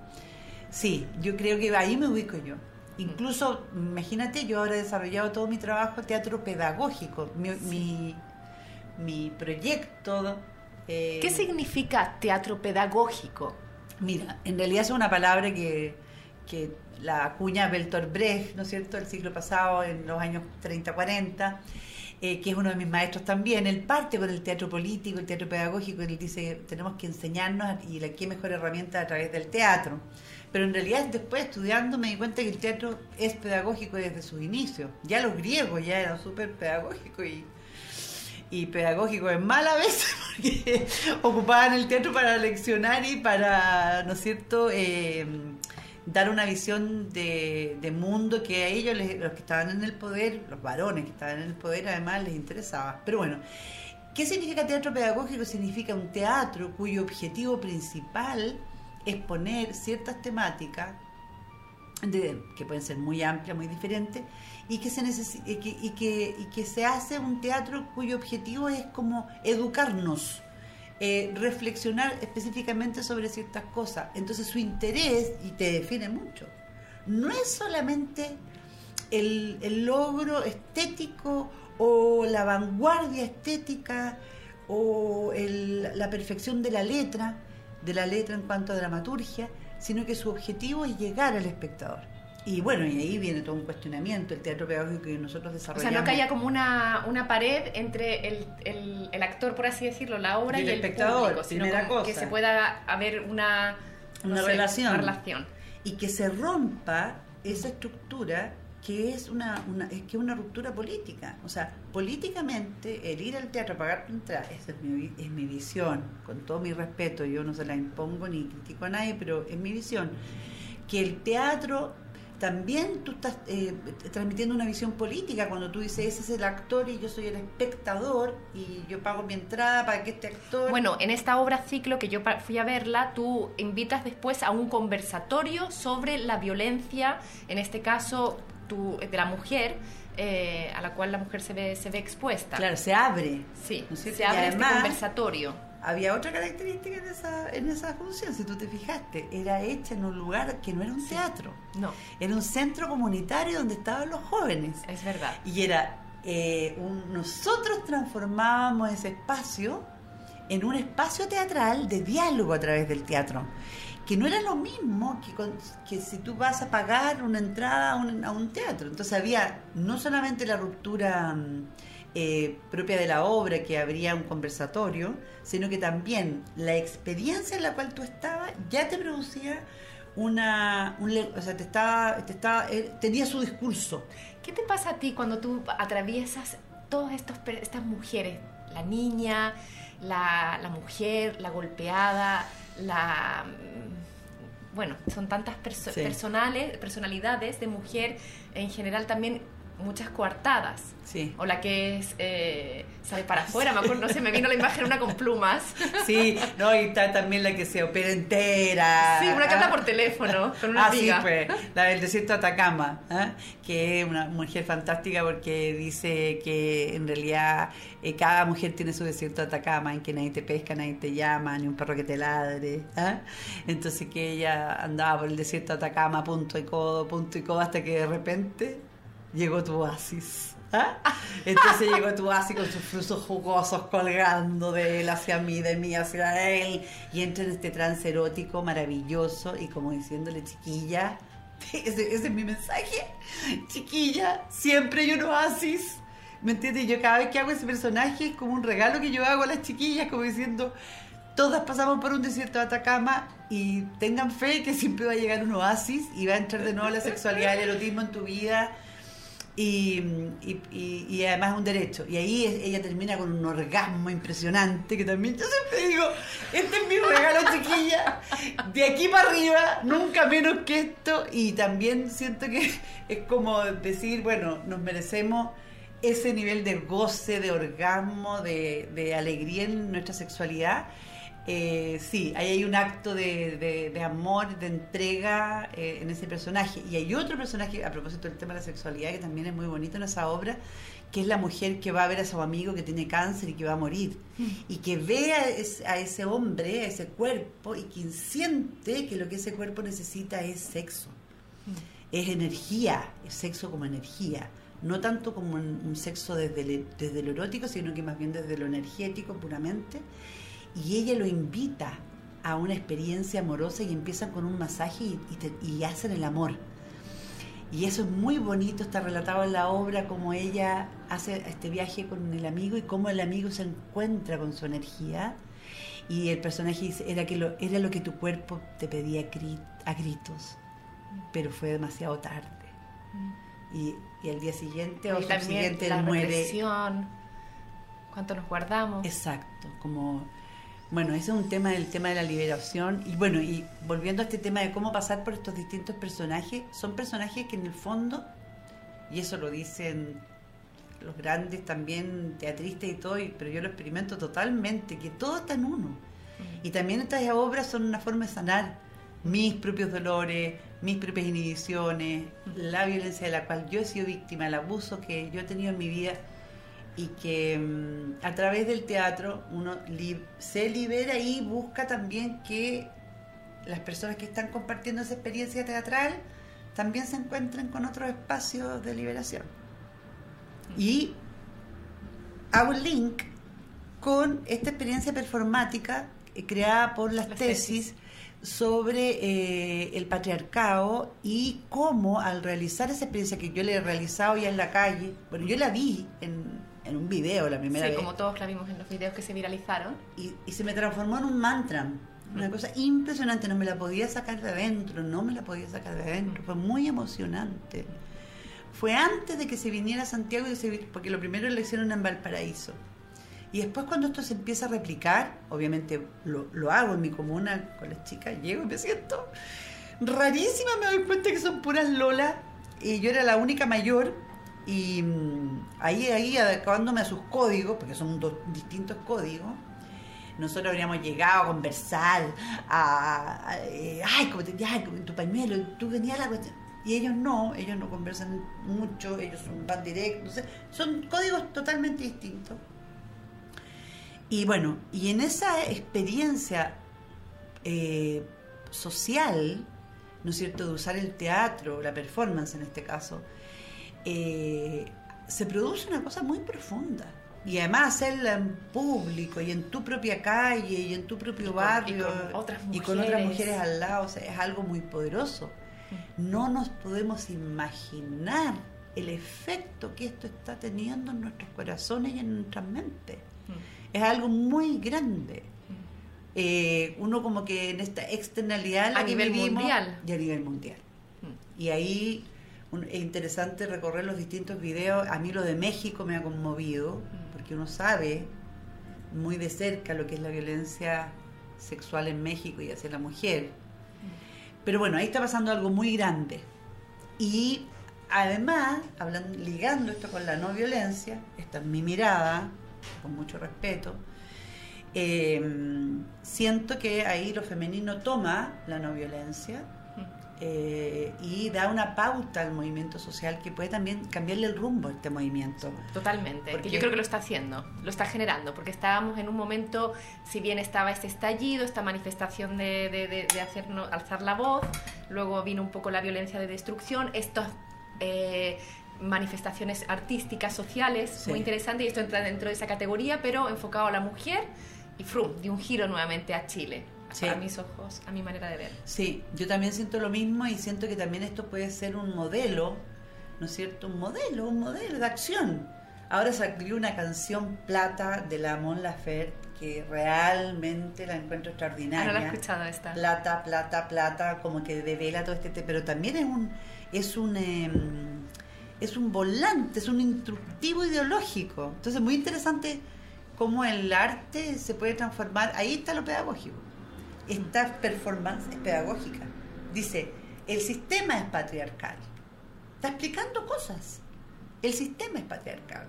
sí, yo creo que ahí me ubico yo. Incluso, imagínate, yo ahora he desarrollado todo mi trabajo teatro pedagógico, mi, mi, mi proyecto... eh, ¿Qué significa teatro pedagógico? Mira, en realidad es una palabra que, que la acuña Bertolt Brecht, ¿no es cierto?, el siglo pasado, en los años 30-40, eh, que es uno de mis maestros también. Él parte con el teatro político, el teatro pedagógico, él dice tenemos que enseñarnos y la qué mejor herramienta a través del teatro. Pero en realidad después estudiando me di cuenta que el teatro es pedagógico desde sus inicios. Ya los griegos ya eran súper pedagógicos y y pedagógico en mal a veces, <laughs> porque ocupaban el teatro para leccionar y para, ¿no es cierto?, eh, dar una visión de, mundo que a ellos, les- los que estaban en el poder, los varones que estaban en el poder, además les interesaba. Pero bueno, ¿qué significa teatro pedagógico? Significa un teatro cuyo objetivo principal es poner ciertas temáticas de- que pueden ser muy amplias, muy diferentes, y que, se y que, y que, y que se hace un teatro cuyo objetivo es como educarnos, eh, reflexionar específicamente sobre ciertas cosas. Entonces su interés, y te define mucho, no es solamente el, logro estético o la vanguardia estética o la perfección de la letra, de la letra en cuanto a dramaturgia, sino que su objetivo es llegar al espectador. Y bueno, y ahí viene todo un cuestionamiento, el teatro pedagógico que nosotros O desarrollamos. sea, no que haya como una, una pared entre el, el- el actor, por así decirlo, la obra Y y, el el, espectador, público, sino primera como que cosa. se pueda haber una, no Una sé, relación. relación. y que se rompa esa estructura que es una, una es que una ruptura política o sea políticamente el ir al teatro a pagar tu entrada esa es mi, es mi visión con todo mi respeto yo no se la impongo ni critico a nadie pero es mi visión que el teatro también tú estás eh, transmitiendo una visión política cuando tú dices ese es el actor y yo soy el espectador y yo pago mi entrada para que este actor Bueno, en esta obra ciclo que yo fui a verla, tú invitas después a un conversatorio sobre la violencia, en este caso tú, de la mujer, eh, a la cual la mujer se ve, se ve expuesta. claro se abre Sí, ¿No se abre además- este conversatorio. Había otra característica en esa, en esa función, si tú te fijaste, era hecha en un lugar que no era un teatro, No, era un centro comunitario donde estaban los jóvenes. es verdad. Y era, eh, un- nosotros transformábamos ese espacio en un espacio teatral de diálogo a través del teatro, que no era lo mismo que, con- que si tú vas a pagar una entrada a un, a un teatro. Entonces había no solamente la ruptura mm, eh, propia de la obra, que habría un conversatorio, sino que también la experiencia en la cual tú estabas ya te producía una, un o sea, te estaba, te estaba, eh, tenía su discurso. ¿Qué te pasa a ti cuando tú atraviesas todas estos, estas mujeres? La niña, la, la mujer, la golpeada, la... mm, Bueno, son tantas perso- Sí. personales, personalidades de mujer, en general también muchas coartadas. Sí. O la que es, eh, sale para afuera, me acuerdo, no sé, me vino la imagen una con plumas. <laughs> Sí, no, y está también la que se opera entera. Sí, una que habla Ah. por teléfono, con una Ah, sí, amiga. pues, la del desierto de Atacama, ¿ah? que es una mujer fantástica porque dice que en realidad eh, cada mujer tiene su desierto de Atacama, en que nadie te pesca, nadie te llama, ni un perro que te ladre. ¿ah? Entonces que ella andaba por el desierto de Atacama, punto y codo, punto y codo, hasta que de repente llegó tu oasis. ¿ah? Entonces llegó tu oasis con sus frutos jugosos colgando de él hacia mí, de mí hacia él, y entra en este trance erótico maravilloso y como diciéndole, chiquilla, <laughs> ese, ese es mi mensaje, chiquilla, siempre hay un oasis. ¿Me entiendes? Yo cada vez que hago ese personaje es como un regalo que yo hago a las chiquillas, como diciendo, todas pasamos por un desierto de Atacama y tengan fe que siempre va a llegar un oasis y va a entrar de nuevo la sexualidad, el erotismo en tu vida y, y, y- y además es un derecho. Y ahí es- ella termina con un orgasmo impresionante que también yo siempre digo, este es mi regalo <laughs> chiquilla, de aquí para arriba, nunca menos que esto. Y también siento que es como decir, bueno, nos merecemos ese nivel de goce, de orgasmo, de, de alegría en nuestra sexualidad. Eh, sí, ahí hay un acto de, de- de amor, de entrega eh, en ese personaje. Y hay otro personaje, a propósito del tema de la sexualidad, que también es muy bonito en esa obra, que es la mujer que va a ver a su amigo que tiene cáncer y que va a morir. Y que ve a ese, a ese hombre, a ese cuerpo, y que siente que lo que ese cuerpo necesita es sexo. Es energía, es sexo como energía. No tanto como un, un sexo desde, el- desde lo erótico, sino que más bien desde lo energético puramente y ella lo invita a una experiencia amorosa y empiezan con un masaje y, y te- y hacen el amor. Y eso es muy bonito, está relatado en la obra, cómo ella hace este viaje con el amigo y cómo el amigo se encuentra con su energía. Y el personaje dice, era, que lo, era lo que tu cuerpo te pedía a gri- a gritos, pero fue demasiado tarde. Y, y al día siguiente o también subsiguiente la él muere. cuánto nos guardamos. Exacto, como bueno, ese es un tema del tema de la liberación. Y bueno, y volviendo a este tema de cómo pasar por estos distintos personajes, son personajes que en el fondo y eso lo dicen los grandes también teatristas y todo, y- pero yo lo experimento totalmente, que todo está en uno. Y también estas obras son una forma de sanar mis propios dolores, mis propias inhibiciones, la violencia de la cual yo he sido víctima, el abuso que yo he tenido en mi vida y que mm, a través del teatro uno li- se libera y busca también que las personas que están compartiendo esa experiencia teatral también se encuentren con otros espacios de liberación. Y hago un link con esta experiencia performática eh, creada por las Las tesis sobre eh, el patriarcado y cómo al realizar esa experiencia que yo le he realizado ya en la calle, bueno, yo la vi en, en un video la primera Sí, vez como todos la vimos en los videos que se viralizaron. y, y se me transformó en un mantra. Una cosa impresionante, no me la podía sacar de adentro, no me la podía sacar de adentro. Fue muy emocionante. Fue antes de que se viniera a Santiago, y se porque lo primero lo hicieron en Valparaíso. Y después cuando esto se empieza a replicar, obviamente lo, lo hago en mi comuna con las chicas, llego y me siento rarísima, me doy cuenta que son puras lolas. Y yo era la única mayor y mm, ahí, ahí adecuándome a sus códigos, porque son dos distintos códigos, nosotros habríamos llegado a conversar, a, eh, ay, como te, ay, tu pañuelo, tú venías la cuestión. Y ellos no, ellos no conversan mucho, ellos son, van directos, son códigos totalmente distintos. Y bueno, y en esa experiencia eh, social, ¿no es cierto?, de usar el teatro, la performance en este caso, eh, se produce una cosa muy profunda. Y además hacerla en público y en tu propia calle y en tu propio barrio y con otras y con otras mujeres. al lado, o sea, es algo muy poderoso. No nos podemos imaginar el efecto que esto está teniendo en nuestros corazones y en nuestras mentes. Es algo muy grande. Eh, uno como que en esta externalidad A nivel vivimos, mundial. y a nivel mundial. Y ahí un- es interesante recorrer los distintos videos. A mí lo de México me ha conmovido, porque uno sabe muy de cerca lo que es la violencia sexual en México y hacia la mujer. Pero bueno, ahí está pasando algo muy grande. Y además, ligando esto con la no violencia, esta es mi mirada, con mucho respeto, eh, siento que ahí lo femenino toma la no violencia eh, y da una pauta al movimiento social que puede también cambiarle el rumbo a este movimiento. Totalmente, Porque- que yo creo que lo está haciendo, lo está generando, porque estábamos en un momento, si bien estaba este estallido, esta manifestación de, de, de- de hacernos, alzar la voz, luego vino un poco la violencia de destrucción, estas eh, manifestaciones artísticas, sociales, Sí. muy interesante, y esto entra dentro de esa categoría, pero enfocado a la mujer, y frum, de un giro nuevamente a Chile, Sí. a mis ojos, a mi manera de ver. Sí, yo también siento lo mismo y siento que también esto puede ser un modelo, ¿no es cierto? Un modelo, un modelo de acción. Ahora salió una canción Plata de la Mon Laferte que realmente la encuentro Ah, extraordinaria. no la he escuchado esta. Plata, plata, plata, como que devela todo este tema, pero también es un es un em, es un volante, es un instructivo ideológico. Entonces muy interesante cómo el arte se puede transformar. Ahí está lo pedagógico. Esta performance es pedagógica. Dice, el sistema es patriarcal. Está explicando cosas. El sistema es patriarcal.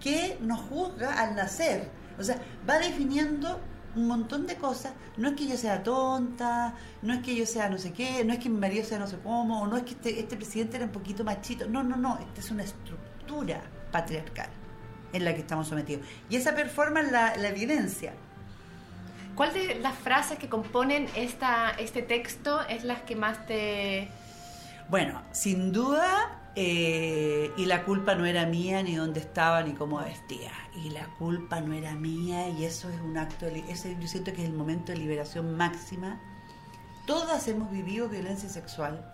Que nos juzga al nacer. O sea, va definiendo un montón de cosas. No es que yo sea tonta, no es que yo sea no sé qué, no es que mi marido sea no sé cómo, o no es que este, este presidente era un poquito machito. No, no, no. Esta es una estructura patriarcal en la que estamos sometidos. Y esa performance la, la evidencia. ¿Cuál de las frases que componen esta, este texto es las que más te... Bueno, sin duda, eh, y la culpa no era mía, ni dónde estaba, ni cómo vestía. Y la culpa no era mía, y eso es un acto, de, ese, yo siento que es el momento de liberación máxima. Todas hemos vivido violencia sexual,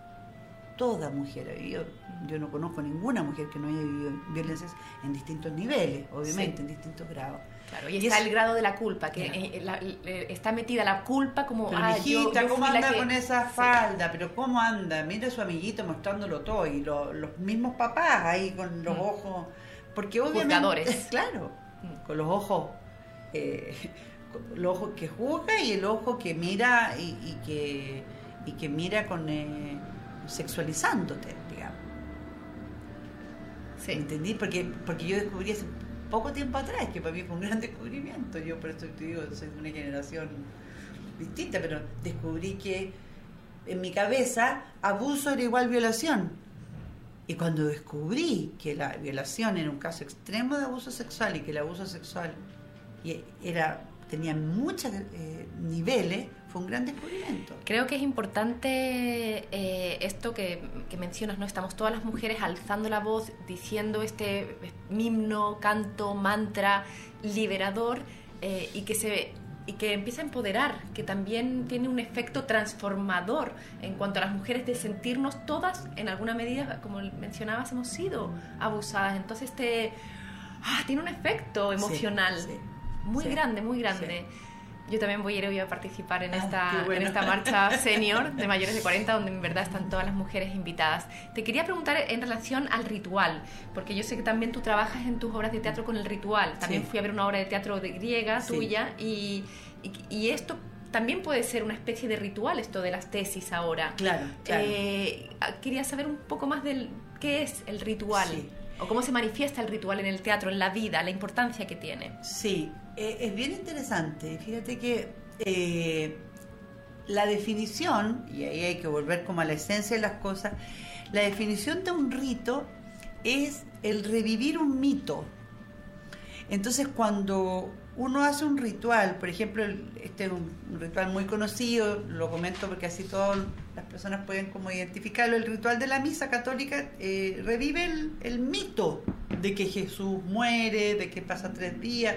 toda mujer ha vivido, yo no conozco ninguna mujer que no haya vivido violencias en distintos niveles, obviamente, Sí. en distintos grados. Claro, y Y está es- el grado de la culpa, que eh, la- eh, está metida la culpa como... Pero ah, yo- mijita, yo ¿cómo fui la anda que- con esa Sí. falda? Pero ¿cómo anda? Mira a su amiguito mostrándolo todo y lo- los mismos papás ahí con los Mm. ojos. Porque obviamente... Juzgadores. <laughs> Claro, Mm. con los ojos... eh, <laughs> con los ojos que juzga y el ojo que mira y, y que, y que mira con... eh, sexualizándote, digamos. Sí. ¿Entendí? Porque, porque yo descubrí hace poco tiempo atrás, que para mí fue un gran <laughs> descubrimiento. Yo por eso te digo, soy de una generación distinta, pero descubrí que en mi cabeza abuso era igual violación. Y cuando descubrí que la violación era un caso extremo de abuso sexual y que el abuso sexual era tenía muchos eh, niveles, fue un gran descubrimiento. Creo que es importante eh, esto que, que mencionas, ¿no? Estamos todas las mujeres alzando la voz, diciendo este himno, canto, mantra liberador eh, y que se y que empieza a empoderar, que también tiene un efecto transformador en cuanto a las mujeres de sentirnos todas, en alguna medida, como mencionabas, hemos sido abusadas. Entonces te, ah, tiene un efecto Sí, emocional sí, muy sí, grande, muy grande. Yo también voy a ir hoy a participar en Ah, esta, bueno. en esta marcha <laughs> senior de mayores de 40, donde en verdad están todas las mujeres invitadas. Te quería preguntar en relación al ritual, porque yo sé que también tú trabajas en tus obras de teatro con el ritual. También Sí. fui a ver una obra de teatro de griega Sí. tuya y, y, y esto también puede ser una especie de ritual, esto de las tesis ahora. Claro, claro. Eh, quería saber un poco más del qué es el ritual. Sí. O cómo se manifiesta el ritual en el teatro, en la vida, la importancia que tiene. Sí, eh, es bien interesante. Fíjate que eh, la definición, y ahí hay que volver como a la esencia de las cosas, la definición de un rito es el revivir un mito. Entonces cuando uno hace un ritual, por ejemplo, este es un, ritual muy conocido, lo comento porque así todas las personas pueden como identificarlo, el ritual de la misa católica eh, revive el, mito de que Jesús muere, de que pasa tres días,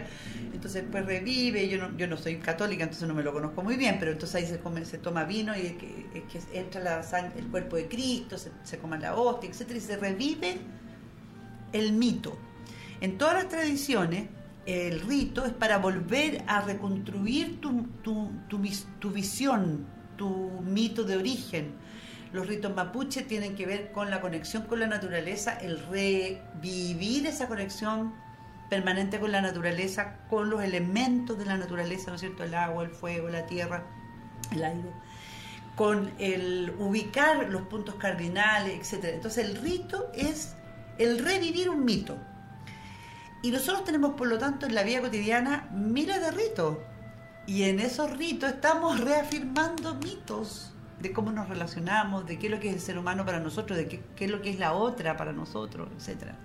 entonces después revive, yo no, yo no soy católica, entonces no me lo conozco muy bien, pero entonces ahí se, come, se toma vino y es que, es que entra la sangre, el cuerpo de Cristo, se, se come la hostia, etcétera, y se revive el mito. En todas las tradiciones, el rito es para volver a reconstruir tu, tu, tu vis- tu visión, tu mito de origen. Los ritos mapuche tienen que ver con la conexión con la naturaleza, el revivir esa conexión permanente con la naturaleza, con los elementos de la naturaleza, ¿no es cierto? El agua, el fuego, la tierra, el aire con el ubicar los puntos cardinales, etcétera. Entonces el rito es el revivir un mito. Y nosotros tenemos, por lo tanto, en la vida cotidiana miles de ritos. Y en esos ritos estamos reafirmando mitos de cómo nos relacionamos, de qué es lo que es el ser humano para nosotros, de qué, qué es lo que es la otra para nosotros, etcétera.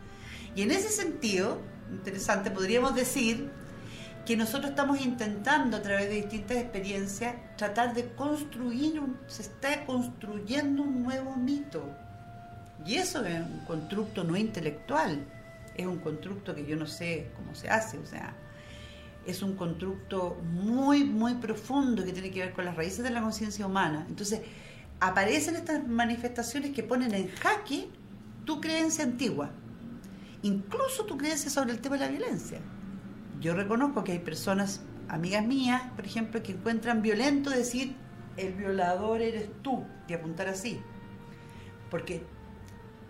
Y en ese sentido, interesante, podríamos decir que nosotros estamos intentando a través de distintas experiencias tratar de construir, un, se está construyendo un nuevo mito. Y eso es un constructo no intelectual, es un constructo que yo no sé cómo se hace, o sea, es un constructo muy, muy profundo que tiene que ver con las raíces de la conciencia humana. Entonces, aparecen estas manifestaciones que ponen en jaque tu creencia antigua, incluso tu creencia sobre el tema de la violencia. Yo reconozco que hay personas, amigas mías, por ejemplo, que encuentran violento decir el violador eres tú, y apuntar así. Porque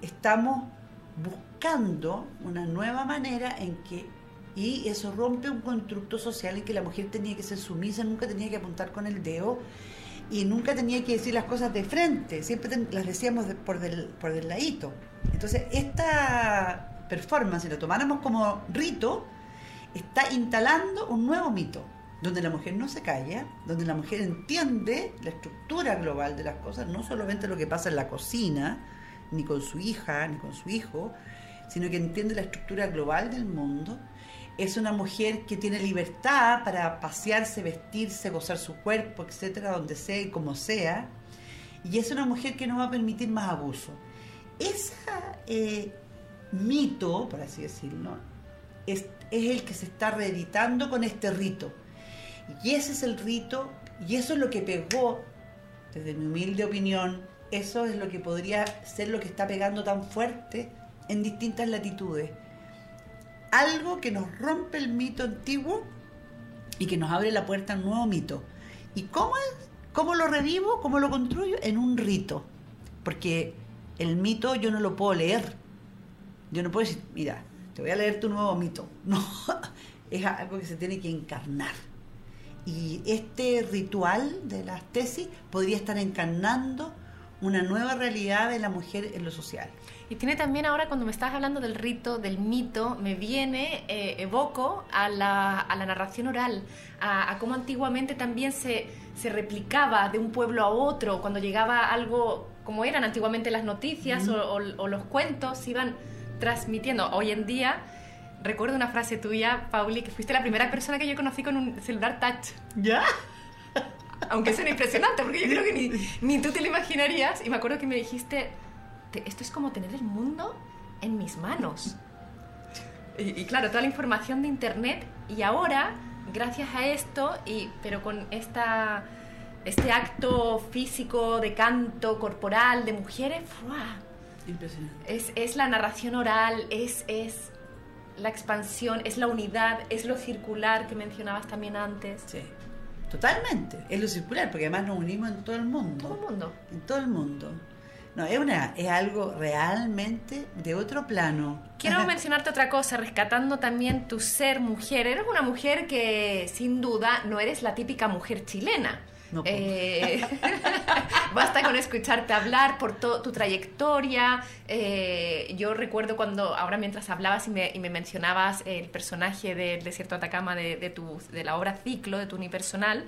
estamos buscando una nueva manera en que, y eso rompe un constructo social en que la mujer tenía que ser sumisa, nunca tenía que apuntar con el dedo y nunca tenía que decir las cosas de frente, siempre ten- las decíamos de- por, del, por del ladito. Entonces, esta performance, si lo tomáramos como rito, está instalando un nuevo mito. donde la mujer no se calla, donde la mujer entiende la estructura global de las cosas, no solamente lo que pasa en la cocina, ni con su hija, ni con su hijo, sino que entiende la estructura global del mundo. Es una mujer que tiene libertad para pasearse, vestirse, gozar su cuerpo, etcétera, donde sea y como sea. Y es una mujer que no va a permitir más abuso. Ese eh, mito, por así decirlo, es, es el que se está reeditando con este rito. Y ese es el rito, y eso es lo que pegó, desde mi humilde opinión, eso es lo que podría ser lo que está pegando tan fuerte en distintas latitudes. Algo que nos rompe el mito antiguo y que nos abre la puerta a un nuevo mito. ¿Y cómo, es? cómo lo revivo? ¿Cómo lo construyo? En un rito. Porque el mito yo no lo puedo leer. Yo no puedo decir, mira, te voy a leer tu nuevo mito. <laughs> No, es algo que se tiene que encarnar. Y este ritual de las tesis podría estar encarnando una nueva realidad de la mujer en lo social. Y tiene también ahora, cuando me estás hablando del rito, del mito, me viene, eh, evoco a la, a la, narración oral, a, a cómo antiguamente también se, se, replicaba de un pueblo a otro, cuando llegaba algo, como eran antiguamente las noticias mm. o, o, o, los cuentos, se iban transmitiendo. Hoy en día, recuerdo una frase tuya, Pauli, que fuiste la primera persona que yo conocí con un celular touch. ¿Ya? aunque suena impresionante, porque yo creo que ni, ni, tú te lo imaginarías. Y me acuerdo que me dijiste, esto es como tener el mundo en mis manos. Y, y, claro, toda la información de Internet. Y ahora, gracias a esto, y, pero con esta, este acto físico de canto corporal de mujeres, ¡fua! Impresionante. Es, es la narración oral, es, es la expansión, es la unidad, es lo circular que mencionabas también antes. Sí. Totalmente, es lo circular, porque además nos unimos en todo el mundo. Todo el mundo. En todo el mundo. No, es, una, es algo realmente de otro plano. Quiero mencionarte otra cosa, rescatando también tu ser mujer. Eres una mujer que sin duda no eres la típica mujer chilena. No, eh, <laughs> basta con escucharte hablar por tu trayectoria. Eh, yo recuerdo cuando, ahora mientras hablabas y me, y me mencionabas el personaje del desierto de Atacama de, de, tu, de la obra Ciclo, de tu unipersonal,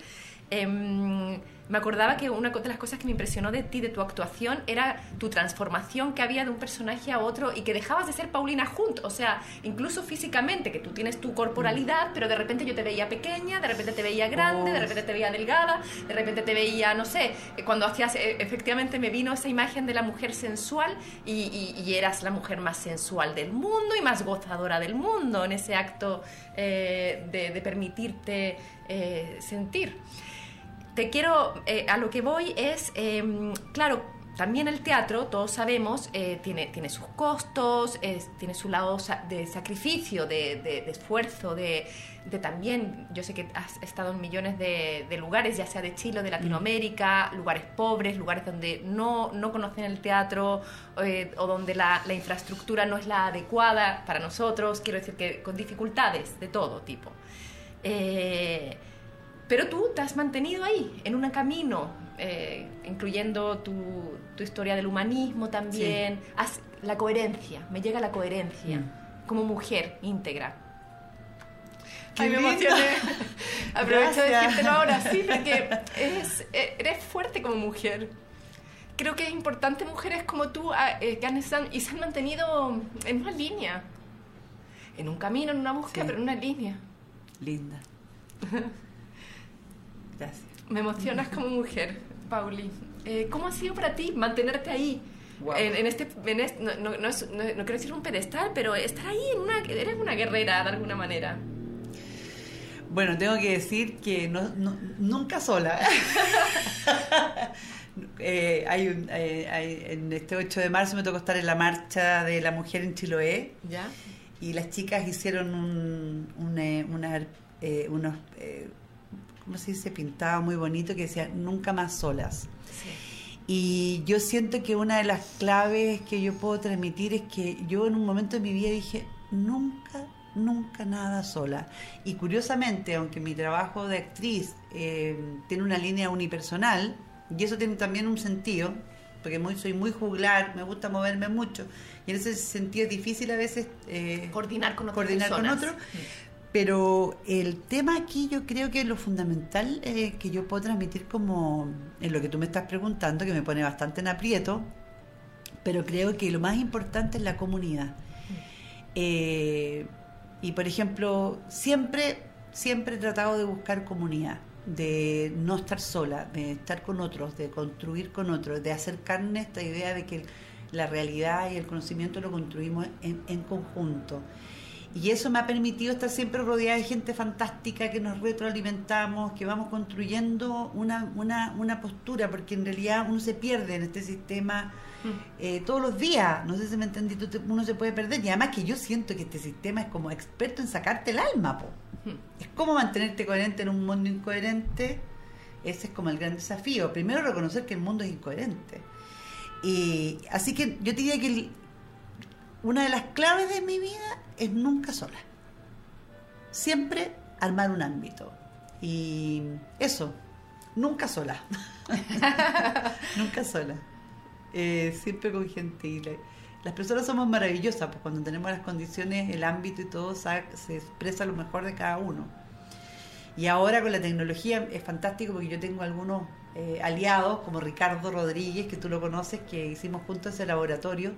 eh, me acordaba que una de las cosas que me impresionó de ti, de tu actuación, era tu transformación que había de un personaje a otro y que dejabas de ser Paulina Hunt, o sea, incluso físicamente, que tú tienes tu corporalidad, pero de repente yo te veía pequeña, de repente te veía grande, de repente te veía delgada, de repente te veía, no sé, cuando hacías, efectivamente me vino esa imagen de la mujer sensual y, y, y eras la mujer más sensual del mundo y más gozadora del mundo en ese acto eh, de, de, permitirte eh, sentir te quiero, eh, a lo que voy es, eh, claro, también el teatro, todos sabemos, eh, tiene, tiene sus costos, es, tiene su lado de sacrificio, de, de, de esfuerzo, de, de, también, yo sé que has estado en millones de, lugares, ya sea de Chile o de Latinoamérica, mm. lugares pobres, lugares donde no, no conocen el teatro eh, o donde la, la, infraestructura no es la adecuada para nosotros, quiero decir que con dificultades de todo tipo. Eh, pero tú te has mantenido ahí, en un camino, eh, incluyendo tu, tu, historia del humanismo también, sí. has, la coherencia, me llega la coherencia, mm. como mujer íntegra. Qué Ay, me emocioné. <laughs> Aprovecho de decírtelo ahora, sí, <laughs> porque eres, eres fuerte como mujer. Creo que es importante mujeres como tú eh, que han y se han mantenido en una línea, en un camino, en una búsqueda, sí. pero en una línea. Linda. <laughs> Gracias. Me emocionas como mujer, Pauli. Eh, ¿Cómo ha sido para ti mantenerte ahí? Wow. En, en, este, en este no, no, no, no, quiero decir un pedestal, pero estar ahí, en una, eres una guerrera de alguna manera. Bueno, tengo que decir que nunca sola. <laughs> eh, hay un, eh, hay, en este 8 de marzo me tocó estar en la marcha de la mujer en Chiloé. ¿Ya? Y las chicas hicieron un, eh, una, unos ¿cómo se dice? Pintado muy bonito que decía, nunca más solas. Sí. Y yo siento que una de las claves que yo puedo transmitir es que yo en un momento de mi vida dije, nunca, nunca nada sola. Y curiosamente, aunque mi trabajo de actriz eh, tiene una línea unipersonal, y eso tiene también un sentido, porque muy, soy muy juglar, me gusta moverme mucho, y en ese sentido es difícil a veces eh, coordinar con, coordinar con otros. Sí Pero el tema aquí yo creo que lo fundamental eh, que yo puedo transmitir como en lo que tú me estás preguntando, que me pone bastante en aprieto, pero creo que lo más importante es la comunidad. Eh, y por ejemplo, siempre, siempre he tratado de buscar comunidad, de no estar sola, de estar con otros, de construir con otros, de hacer carne esta idea de que la realidad y el conocimiento lo construimos en, en conjunto. Y eso me ha permitido estar siempre rodeada de gente fantástica, que nos retroalimentamos, que vamos construyendo una, una, una postura, porque en realidad uno se pierde en este sistema eh, todos los días. No sé si me entendí, uno se puede perder. Y además que yo siento que este sistema es como experto en sacarte el alma. Po. Es como mantenerte coherente en un mundo incoherente. Ese es como el gran desafío. Primero reconocer que el mundo es incoherente. Y, así que yo te diría que una de las claves de mi vida es nunca sola. Siempre armar un ámbito. Y eso, nunca sola. <laughs> nunca sola. Eh, siempre con gente. Y las personas somos maravillosas, pues cuando tenemos las condiciones, el ámbito y todo, se expresa lo mejor de cada uno. Y ahora con la tecnología es fantástico porque yo tengo algunos eh, aliados, como Ricardo Rodríguez, que tú lo conoces, que hicimos juntos ese laboratorio.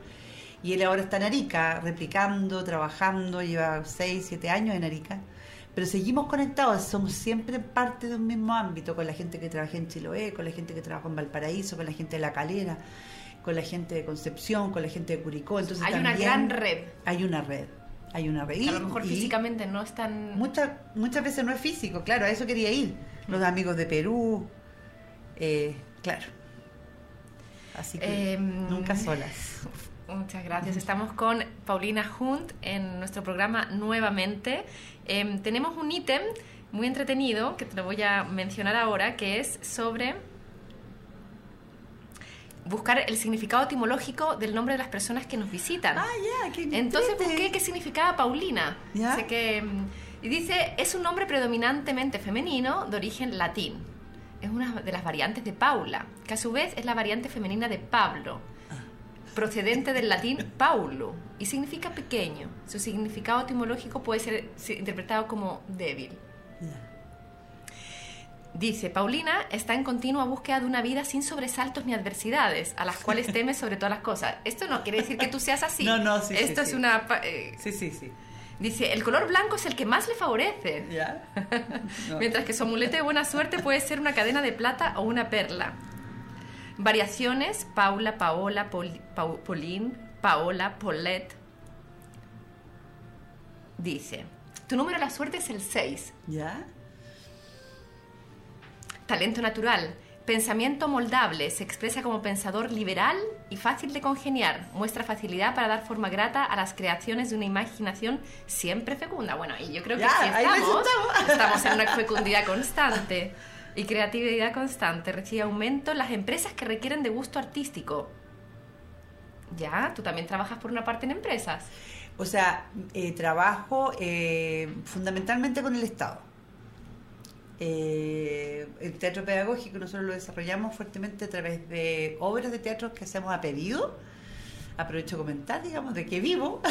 Y él ahora está en Arica, replicando, trabajando, lleva 6, 7 años en Arica. Pero seguimos conectados, somos siempre parte de un mismo ámbito, con la gente que trabaja en Chiloé, con la gente que trabaja en Valparaíso, con la gente de La Calera con la gente de Concepción, con la gente de Curicó. Entonces hay una gran red. Hay una red. Hay una red. a lo mejor físicamente no es tan... Muchas, muchas veces no es físico, claro, a eso quería ir. Los amigos de Perú, eh, claro. Así que em, nunca solas. Muchas gracias. Estamos con Paulina Hunt en nuestro programa nuevamente. Em, tenemos un ítem muy entretenido que te lo voy a mencionar ahora, que es sobre buscar el significado etimológico del nombre de las personas que nos visitan. Ah, ya, qué Entonces busqué qué significaba Paulina. que, mm, y dice, es un nombre predominantemente femenino de origen latín. Es una de las variantes de Paula, que a su vez es la variante femenina de Pablo, procedente del latín Paulo, y significa pequeño. Su significado etimológico puede ser interpretado como débil. Dice, Paulina está en continua búsqueda de una vida sin sobresaltos ni adversidades, a las cuales teme sobre todas las cosas. Esto no quiere decir que tú seas así. No, no, sí. Esto es una... Eh, sí, sí, sí. Dice, el color blanco es el que más le favorece. ¿Ya? <laughs> Mientras que su amuleto de buena suerte puede ser una cadena de plata o una perla. Variaciones, Paula, Paola, Paulín, Paola, Paulette. Dice, tu número de la suerte es el 6. ¿Ya? Talento natural. Pensamiento moldable. Se expresa como pensador liberal y fácil de congeniar. Muestra facilidad para dar forma grata a las creaciones de una imaginación siempre fecunda. Bueno, y yo creo que sí estamos, estamos en una fecundidad constante y creatividad constante. Recibe aumento en las empresas que requieren de gusto artístico. ¿Ya? ¿Tú también trabajas por una parte en empresas? O sea, eh, trabajo eh, fundamentalmente con el Estado. Eh, el teatro pedagógico nosotros lo desarrollamos fuertemente a través de obras de teatro que hacemos a pedido. Aprovecho a comentar, digamos, de que vivo. <laughs>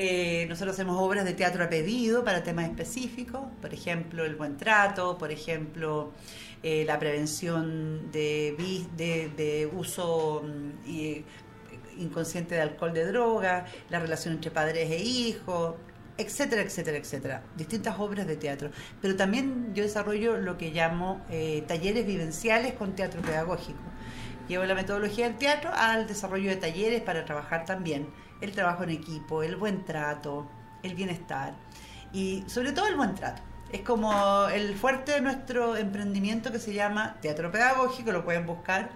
Eh, nosotros hacemos obras de teatro a pedido para temas específicos, por ejemplo, el buen trato, por ejemplo, eh, la prevención de, de, de uso mm, inconsciente de alcohol, de droga, la relación entre padres e hijos, etcétera, etcétera, etcétera. Distintas obras de teatro. Pero también yo desarrollo lo que llamo eh, talleres vivenciales con teatro pedagógico. Llevo la metodología del teatro al desarrollo de talleres para trabajar también el trabajo en equipo, el buen trato, el bienestar y sobre todo el buen trato. Es como el fuerte de nuestro emprendimiento que se llama Teatro Pedagógico, lo pueden buscar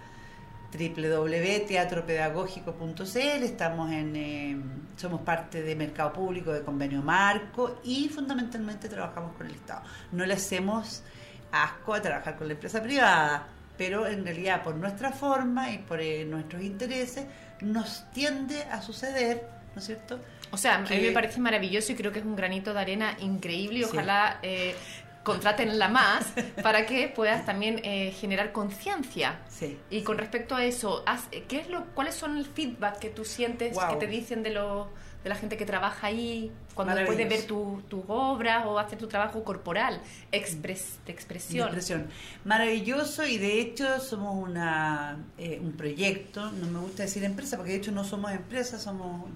www.teatropedagógico.cl, estamos en, eh, somos parte de Mercado Público, de Convenio Marco y fundamentalmente trabajamos con el Estado. No le hacemos asco a trabajar con la empresa privada, pero en realidad por nuestra forma y por eh, nuestros intereses nos tiende a suceder, ¿no es cierto? O sea, a mí me parece maravilloso y creo que es un granito de arena increíble y ojalá... Eh, contrátenla más para que puedas también eh, generar conciencia. Sí. Y con respecto a eso, ¿qué es lo, ¿cuáles son el feedback que tú sientes, Wow. que te dicen de, lo, de la gente que trabaja ahí, cuando después de ver Maravilloso. tu- tus obras o hacer tu trabajo corporal, expres, de de expresión? expresión. Maravilloso y de hecho somos una, eh, un proyecto, no me gusta decir empresa porque de hecho no somos empresa, somos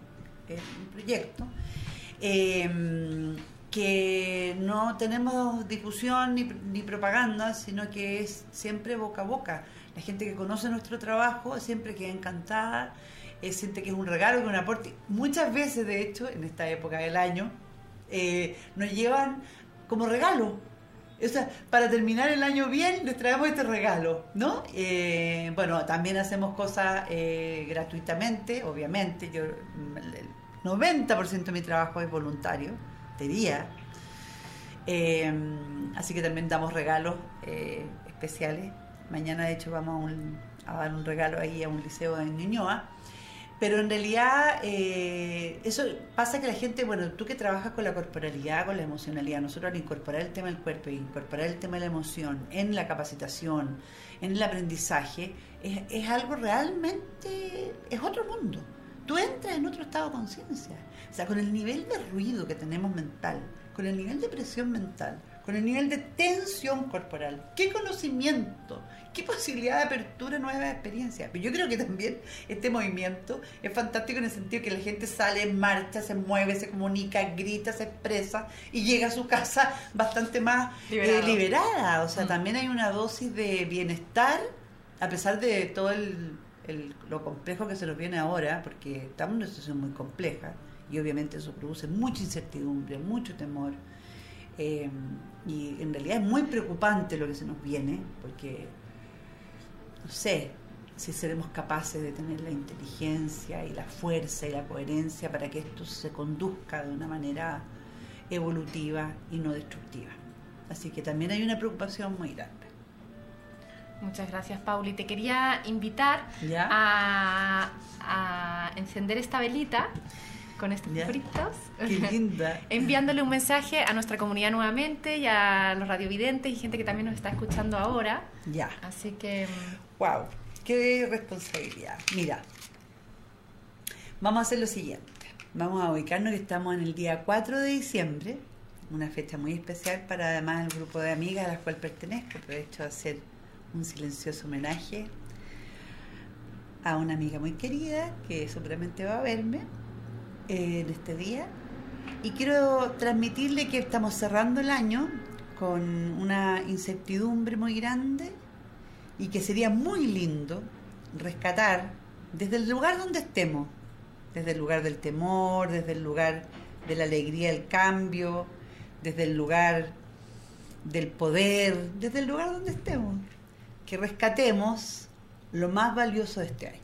eh, un proyecto, eh, que no tenemos difusión ni, ni propaganda, sino que es siempre boca a boca. La gente que conoce nuestro trabajo siempre queda encantada, eh, siente que es un regalo, que es un aporte. Muchas veces, de hecho, en esta época del año, eh, nos llevan como regalo. O sea, para terminar el año bien, les traemos este regalo, ¿no? Eh, bueno, también hacemos cosas eh, gratuitamente, obviamente. Yo, el 90% de mi trabajo es voluntario, de día. Eh, así que también damos regalos eh, especiales. Mañana, de hecho, vamos a, un- a dar un regalo ahí a un liceo en Ñuñoa. Pero en realidad, eh, eso pasa que la gente, bueno, tú que trabajas con la corporalidad, con la emocionalidad, nosotros al incorporar el tema del cuerpo incorporar el tema de la emoción en la capacitación, en el aprendizaje, es, es algo realmente, es otro mundo. Tú entras en otro estado de conciencia. O sea, con el nivel de ruido que tenemos mental, con el nivel de presión mental, con el nivel de tensión corporal, qué conocimiento, qué posibilidad de apertura nuevas experiencias. Pero yo creo que también este movimiento es fantástico en el sentido que la gente sale, marcha, se mueve, se comunica, grita, se expresa y llega a su casa bastante más eh, liberada. O sea, Mm. también hay una dosis de bienestar, a pesar de todo el, el- lo complejo que se nos viene ahora, porque estamos en una situación muy compleja y obviamente eso produce mucha incertidumbre, mucho temor. Eh, y en realidad es muy preocupante lo que se nos viene, porque no sé si seremos capaces de tener la inteligencia y la fuerza y la coherencia para que esto se conduzca de una manera evolutiva y no destructiva. Así que también hay una preocupación muy grande. Muchas gracias, Pauli. Te quería invitar a encender esta velita con estos Ya. fritos. Qué linda. <laughs> enviándole un mensaje a nuestra comunidad nuevamente y a los radiovidentes y gente que también nos está escuchando ahora. Ya. Así que mm, Wow, qué responsabilidad. Mira, vamos a hacer lo siguiente. Vamos a ubicarnos que estamos en el día 4 de diciembre, una fecha muy especial para además el grupo de amigas a las cuales pertenezco. Aprovecho de hacer un silencioso homenaje a una amiga muy querida que seguramente va a verme eh, en este día. Y quiero transmitirle que estamos cerrando el año con una incertidumbre muy grande y que sería muy lindo rescatar desde el lugar donde estemos, desde el lugar del temor, desde el lugar de la alegría del cambio, desde el lugar del poder, desde el lugar donde estemos, que rescatemos lo más valioso de este año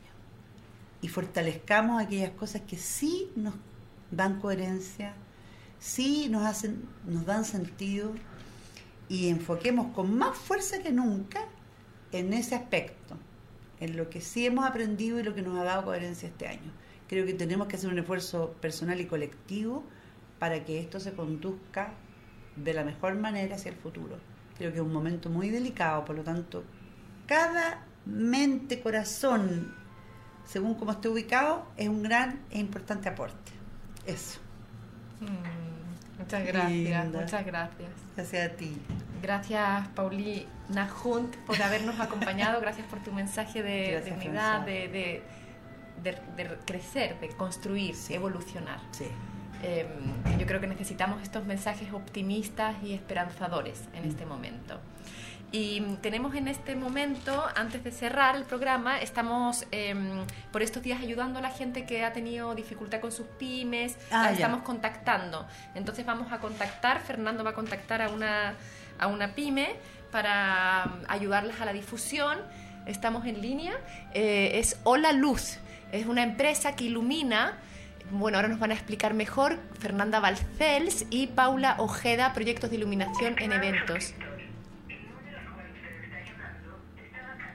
y fortalezcamos aquellas cosas que sí nos dan coherencia, sí nos hacen, nos dan sentido y enfoquemos con más fuerza que nunca en ese aspecto, en lo que sí hemos aprendido y lo que nos ha dado coherencia este año. Creo que tenemos que hacer un esfuerzo personal y colectivo para que esto se conduzca de la mejor manera hacia el futuro. Creo que es un momento muy delicado, por lo tanto, cada mente, corazón, según cómo esté ubicado, es un gran e importante aporte. Eso, mm, muchas gracias, Linda. muchas gracias. gracias a ti. Gracias, Paulina Hunt, por habernos acompañado. Gracias por tu mensaje de, de unidad, de, de, de- de crecer, de construir, Sí. evolucionar. Sí. Eh, yo creo que necesitamos estos mensajes optimistas y esperanzadores en este momento. Y tenemos en este momento, antes de cerrar el programa, estamos em, por estos días ayudando a la gente que ha tenido dificultad con sus pymes, Ah, ya. estamos contactando. Entonces vamos a contactar, Fernando va a contactar a una, a una pyme para mm, ayudarles a la difusión. Estamos en línea. Eh, es Hola Luz. Es una empresa que ilumina bueno, ahora nos van a explicar mejor Fernanda Balcels y Paula Ojeda, proyectos de iluminación en eventos.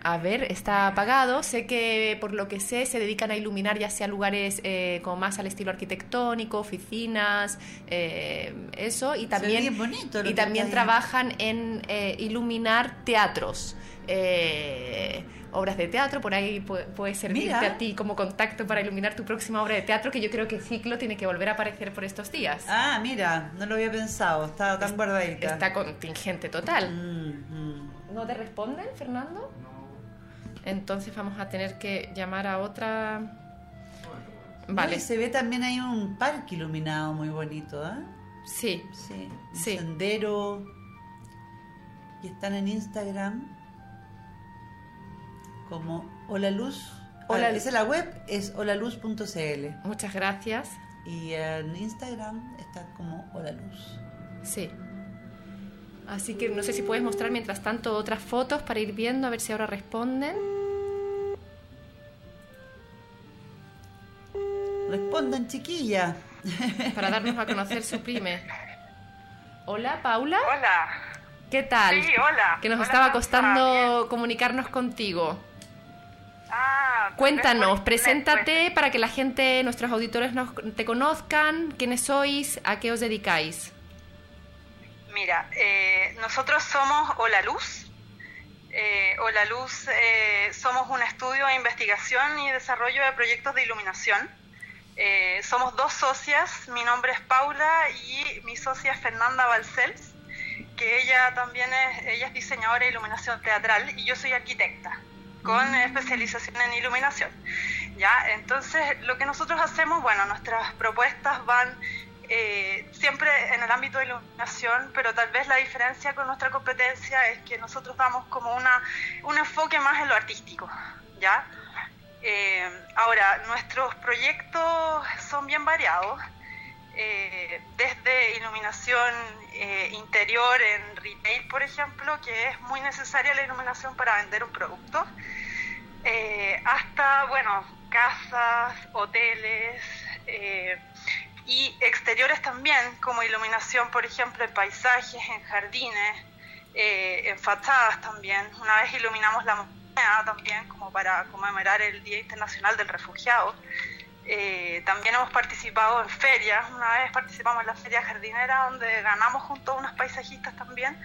A ver, está apagado. Sé que, por lo que sé, se dedican a iluminar ya sea lugares eh, como más al estilo arquitectónico, oficinas, eh, eso. Y también, bonito y también está trabajan en eh, iluminar teatros. eh, obras de teatro, por ahí pu- puede servirte Mira. a ti como contacto para iluminar tu próxima obra de teatro, que yo creo que Ciclo tiene que volver a aparecer por estos días. Ah, mira, no lo había pensado, estaba tan guardadita. Está contingente total. Mm, mm. ¿No te responden, Fernando? Entonces vamos a tener que llamar a otra. Vale, se ve también hay un parque iluminado muy bonito, ¿eh? sí. Sí, un Sí. sendero. Y están en Instagram como Hola Luz. Hola Ah, esa es la web, es holaluz.cl. Muchas gracias. Y en Instagram está como Hola Luz. Sí. Así que no sé si puedes mostrar mientras tanto otras fotos para ir viendo a ver si ahora responden. Respondan, chiquilla. <laughs> Para darnos a conocer su prime. Hola, Paula. Hola. ¿Qué tal? Sí, hola. Que nos Hola, estaba costando comunicarnos contigo. Ah, Cuéntanos, pues, preséntate pues, para que la gente, nuestros auditores nos, te conozcan, quiénes sois, a qué os dedicáis. Mira, eh, nosotros somos Hola Luz. Eh, Hola Luz eh, somos un estudio de investigación y desarrollo de proyectos de iluminación. Eh, somos dos socias, mi nombre es Paula y mi socia es Fernanda Balcells, que ella también es, ella es diseñadora de iluminación teatral y yo soy arquitecta con especialización en iluminación. ¿ya? Entonces, lo que nosotros hacemos, bueno, nuestras propuestas van eh, siempre en el ámbito de iluminación, pero tal vez la diferencia con nuestra competencia es que nosotros damos como una, un enfoque más en lo artístico, ¿ya? Eh, ahora, nuestros proyectos son bien variados, eh, desde iluminación interior en retail, por ejemplo, que es muy necesaria la iluminación para vender un producto, hasta, bueno, casas, hoteles y exteriores también, como iluminación, por ejemplo, en paisajes, en jardines, eh, en fachadas también. Una vez iluminamos la moneda también, como para conmemorar el Día Internacional del Refugiado. Eh, también hemos participado en ferias, una vez participamos en la feria jardinera donde ganamos junto a unos paisajistas también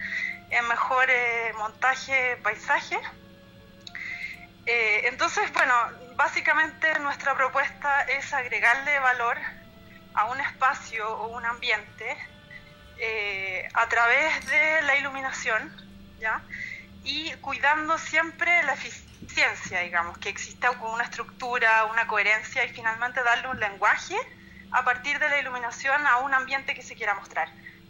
en mejor eh, montaje paisaje. Eh, entonces, bueno, básicamente nuestra propuesta es agregarle valor a un espacio o un ambiente eh, a través de la iluminación, ¿ya? Y cuidando siempre la eficiencia, digamos, que exista una estructura, una coherencia y finalmente darle un lenguaje a partir de la iluminación a un ambiente que se quiera mostrar.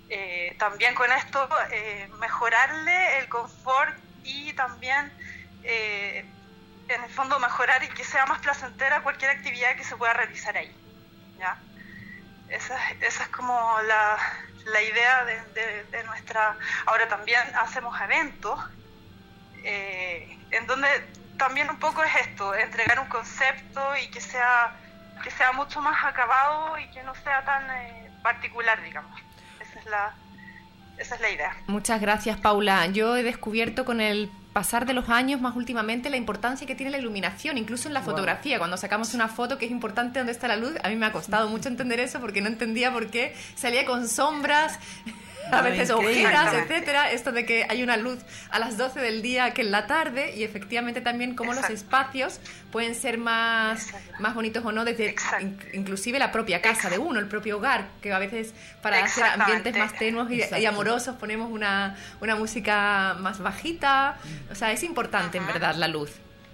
Eh, también con esto eh, mejorarle el confort y también en el fondo mejorar y que sea más placentera cualquier actividad que se pueda realizar ahí. ¿ya? Esa, esa es como la, la idea de, de- nuestra... Ahora también hacemos eventos eh, en donde también un poco es esto, entregar un concepto y que sea, que sea mucho más acabado y que no sea tan eh, particular, digamos. Esa es la, esa es la idea. Muchas gracias, Paula. Yo he descubierto con el pasar de los años, más últimamente, la importancia que tiene la iluminación, incluso en la Wow. fotografía. Cuando sacamos una foto que es importante dónde está la luz, a mí me ha costado mucho entender eso porque no entendía por qué salía con sombras, a veces ojeras, etcétera. Esto de que hay una luz a las 12 del día que en la tarde y efectivamente también cómo los Exacto. espacios pueden ser más, Exacto. más bonitos o no desde in- inclusive la propia casa de uno, el propio hogar, que a veces para hacer ambientes más tenues y, y amorosos ponemos una, una música más bajita. O sea, es importante en verdad la luz.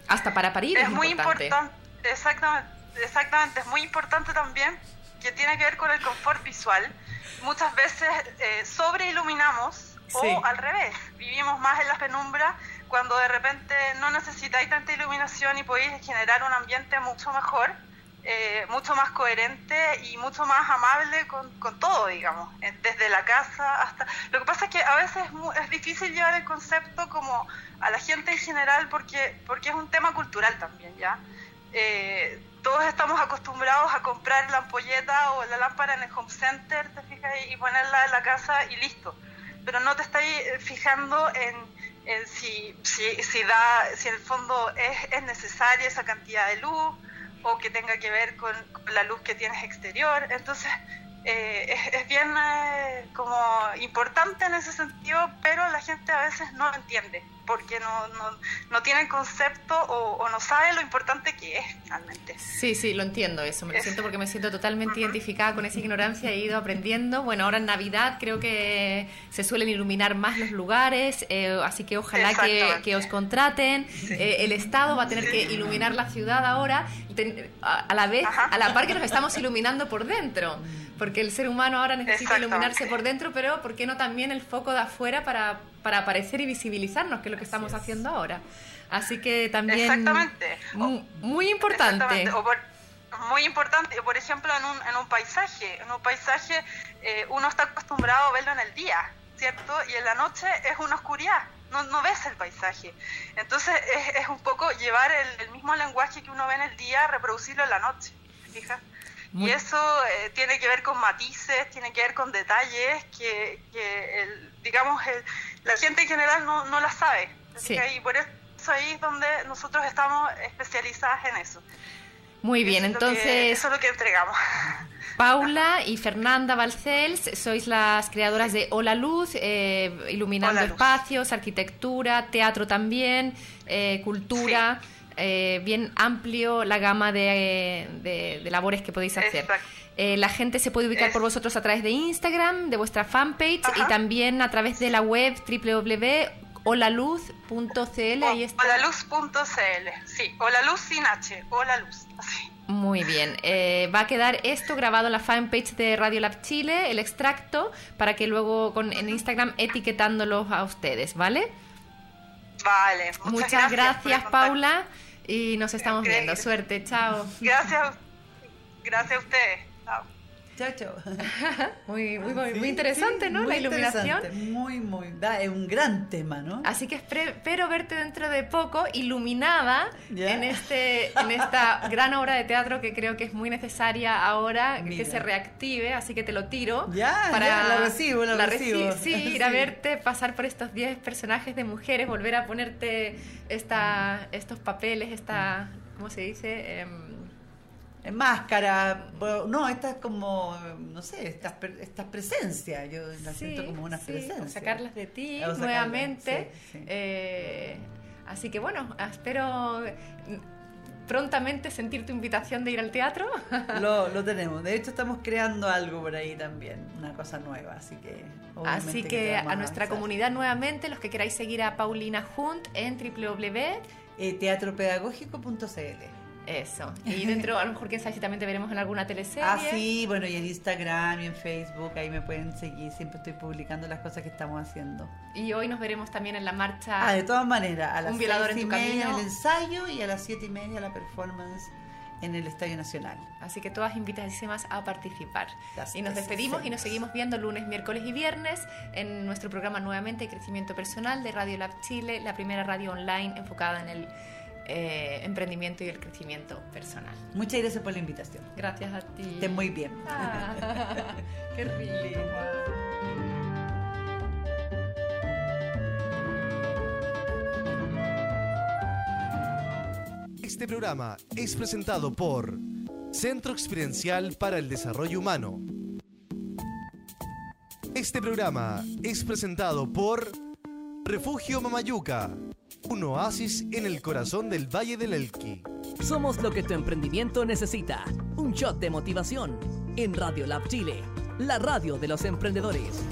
Hasta para parir es, es muy importante. importante, exactamente, exactamente, es muy importante también que tiene que ver con el confort visual. Muchas veces eh, sobreiluminamos Sí. o al revés, vivimos más en la penumbra cuando de repente no necesitáis tanta iluminación y podéis generar un ambiente mucho mejor, eh, mucho más coherente y mucho más amable con, con todo, digamos, desde la casa hasta... Lo que pasa es que a veces es, mu- es difícil llevar el concepto como a la gente en general porque, porque es un tema cultural también, ¿ya? Eh, todos estamos acostumbrados a comprar la ampolleta o la lámpara en el home center, te fijas, y ponerla en la casa y listo. Pero no te estáis eh, fijando en, si, si, da, si en el fondo es, es necesaria esa cantidad de luz o que tenga que ver con, la luz que tienes exterior. Entonces, eh, es, es, bien eh, como importante en ese sentido, pero la gente a veces no lo entiende porque no, no, no tiene el concepto o, o, no sabe lo importante que es finalmente. Sí, sí, lo entiendo eso, me lo siento porque me siento totalmente uh -huh. identificada con esa ignorancia, he ido aprendiendo. Bueno, ahora en Navidad creo que se suelen iluminar más los lugares, eh, así que ojalá que, que, os contraten. Eh, el Estado va a tener que iluminar la ciudad ahora, a, a la vez, Ajá. a la par que nos estamos iluminando por dentro porque el ser humano ahora necesita iluminarse por dentro, pero ¿por qué no también el foco de afuera para, para aparecer y visibilizarnos, que es lo que estamos haciendo ahora? Así que también... Exactamente. Muy, muy importante. O por, muy importante, por ejemplo, en un, en un paisaje. En un paisaje eh, uno está acostumbrado a verlo en el día, ¿cierto? Y en la noche es una oscuridad. No, no ves el paisaje. Entonces es, es un poco llevar el, el mismo lenguaje que uno ve en el día, reproducirlo en la noche. ¿Fijas? Muy... Y eso eh, tiene que ver con matices, tiene que ver con detalles que, que el, digamos, el, la gente en general no, no la sabe. Sí. Y por eso ahí es donde nosotros estamos especializadas en eso. Muy bien, eso entonces... Que, eso es lo que entregamos. <laughs> Paula y Fernanda Balcells, sois las creadoras de Hola Luz, eh, iluminando Hola Luz. espacios, arquitectura, teatro también, eh, cultura. Sí eh, bien amplio la gama de, de, de labores que podéis hacer. Eh, la gente se puede ubicar por vosotros a través de Instagram, de vuestra fanpage Ajá. y también a través de la web www.holaluz.cl. Ahí está. Holaluz.cl, sí, holaluz sin H, holaluz, así. Muy bien. Eh, va a quedar esto grabado en la fanpage de Radio Lab Chile, el extracto, para que luego con, en Instagram etiquetándolos a ustedes, ¿vale? Vale. Muchas, muchas gracias, gracias Paula. Y nos estamos viendo. Suerte, chao. Gracias, gracias a ustedes. Chao. Chao, chao. <laughs> muy, muy, muy, muy interesante, sí, ¿no? Muy la iluminación. Muy, muy. Da, es un gran tema, ¿no? Así que espero verte dentro de poco iluminada en, este, en esta gran obra de teatro que creo que es muy necesaria ahora Mira. que se reactive. Así que te lo tiro. Ya, para ya, la recibo, la, la recibo. sí, <laughs> ir a verte, pasar por estos 10 personajes de mujeres, volver a ponerte esta, estos papeles, esta. ¿Cómo se dice? En máscara, no, esta es como, no sé, estas esta presencia, yo la sí, siento como una sí, presencia. Sacarlas de ti nuevamente. Sí, eh, así que bueno, espero prontamente sentir tu invitación de ir al teatro. <laughs> Lo, lo, tenemos, de hecho estamos creando algo por ahí también, una cosa nueva, así que... Así que, que a nuestra comunidad nuevamente, los que queráis seguir a Paulina Hunt en www.teatropedagógico.cl eso. Y dentro, a lo mejor, quién sabe si también te veremos en alguna teleserie. Ah, sí, bueno, y en Instagram y en Facebook, ahí me pueden seguir. Siempre estoy publicando las cosas que estamos haciendo. Y hoy nos veremos también en la marcha. Ah, de todas maneras. A las un violador seis en tu y media camino. el ensayo y a las siete y media la performance en el Estadio Nacional. Así que todas invitadísimas a participar. Gracias, y nos despedimos y nos seguimos viendo lunes, miércoles y viernes en nuestro programa nuevamente crecimiento personal de Radio Lab Chile, la primera radio online enfocada en el eh, emprendimiento y el crecimiento personal. Muchas gracias por la invitación. Gracias a ti. Estén muy bien. Ah, <laughs> qué rico. Este programa es presentado por Centro Experiencial para el Desarrollo Humano. Este programa es presentado por Refugio Mamayuca un oasis en el corazón del Valle del Elqui. Somos lo que tu emprendimiento necesita. Un shot de motivación en Radio Lab Chile, la radio de los emprendedores.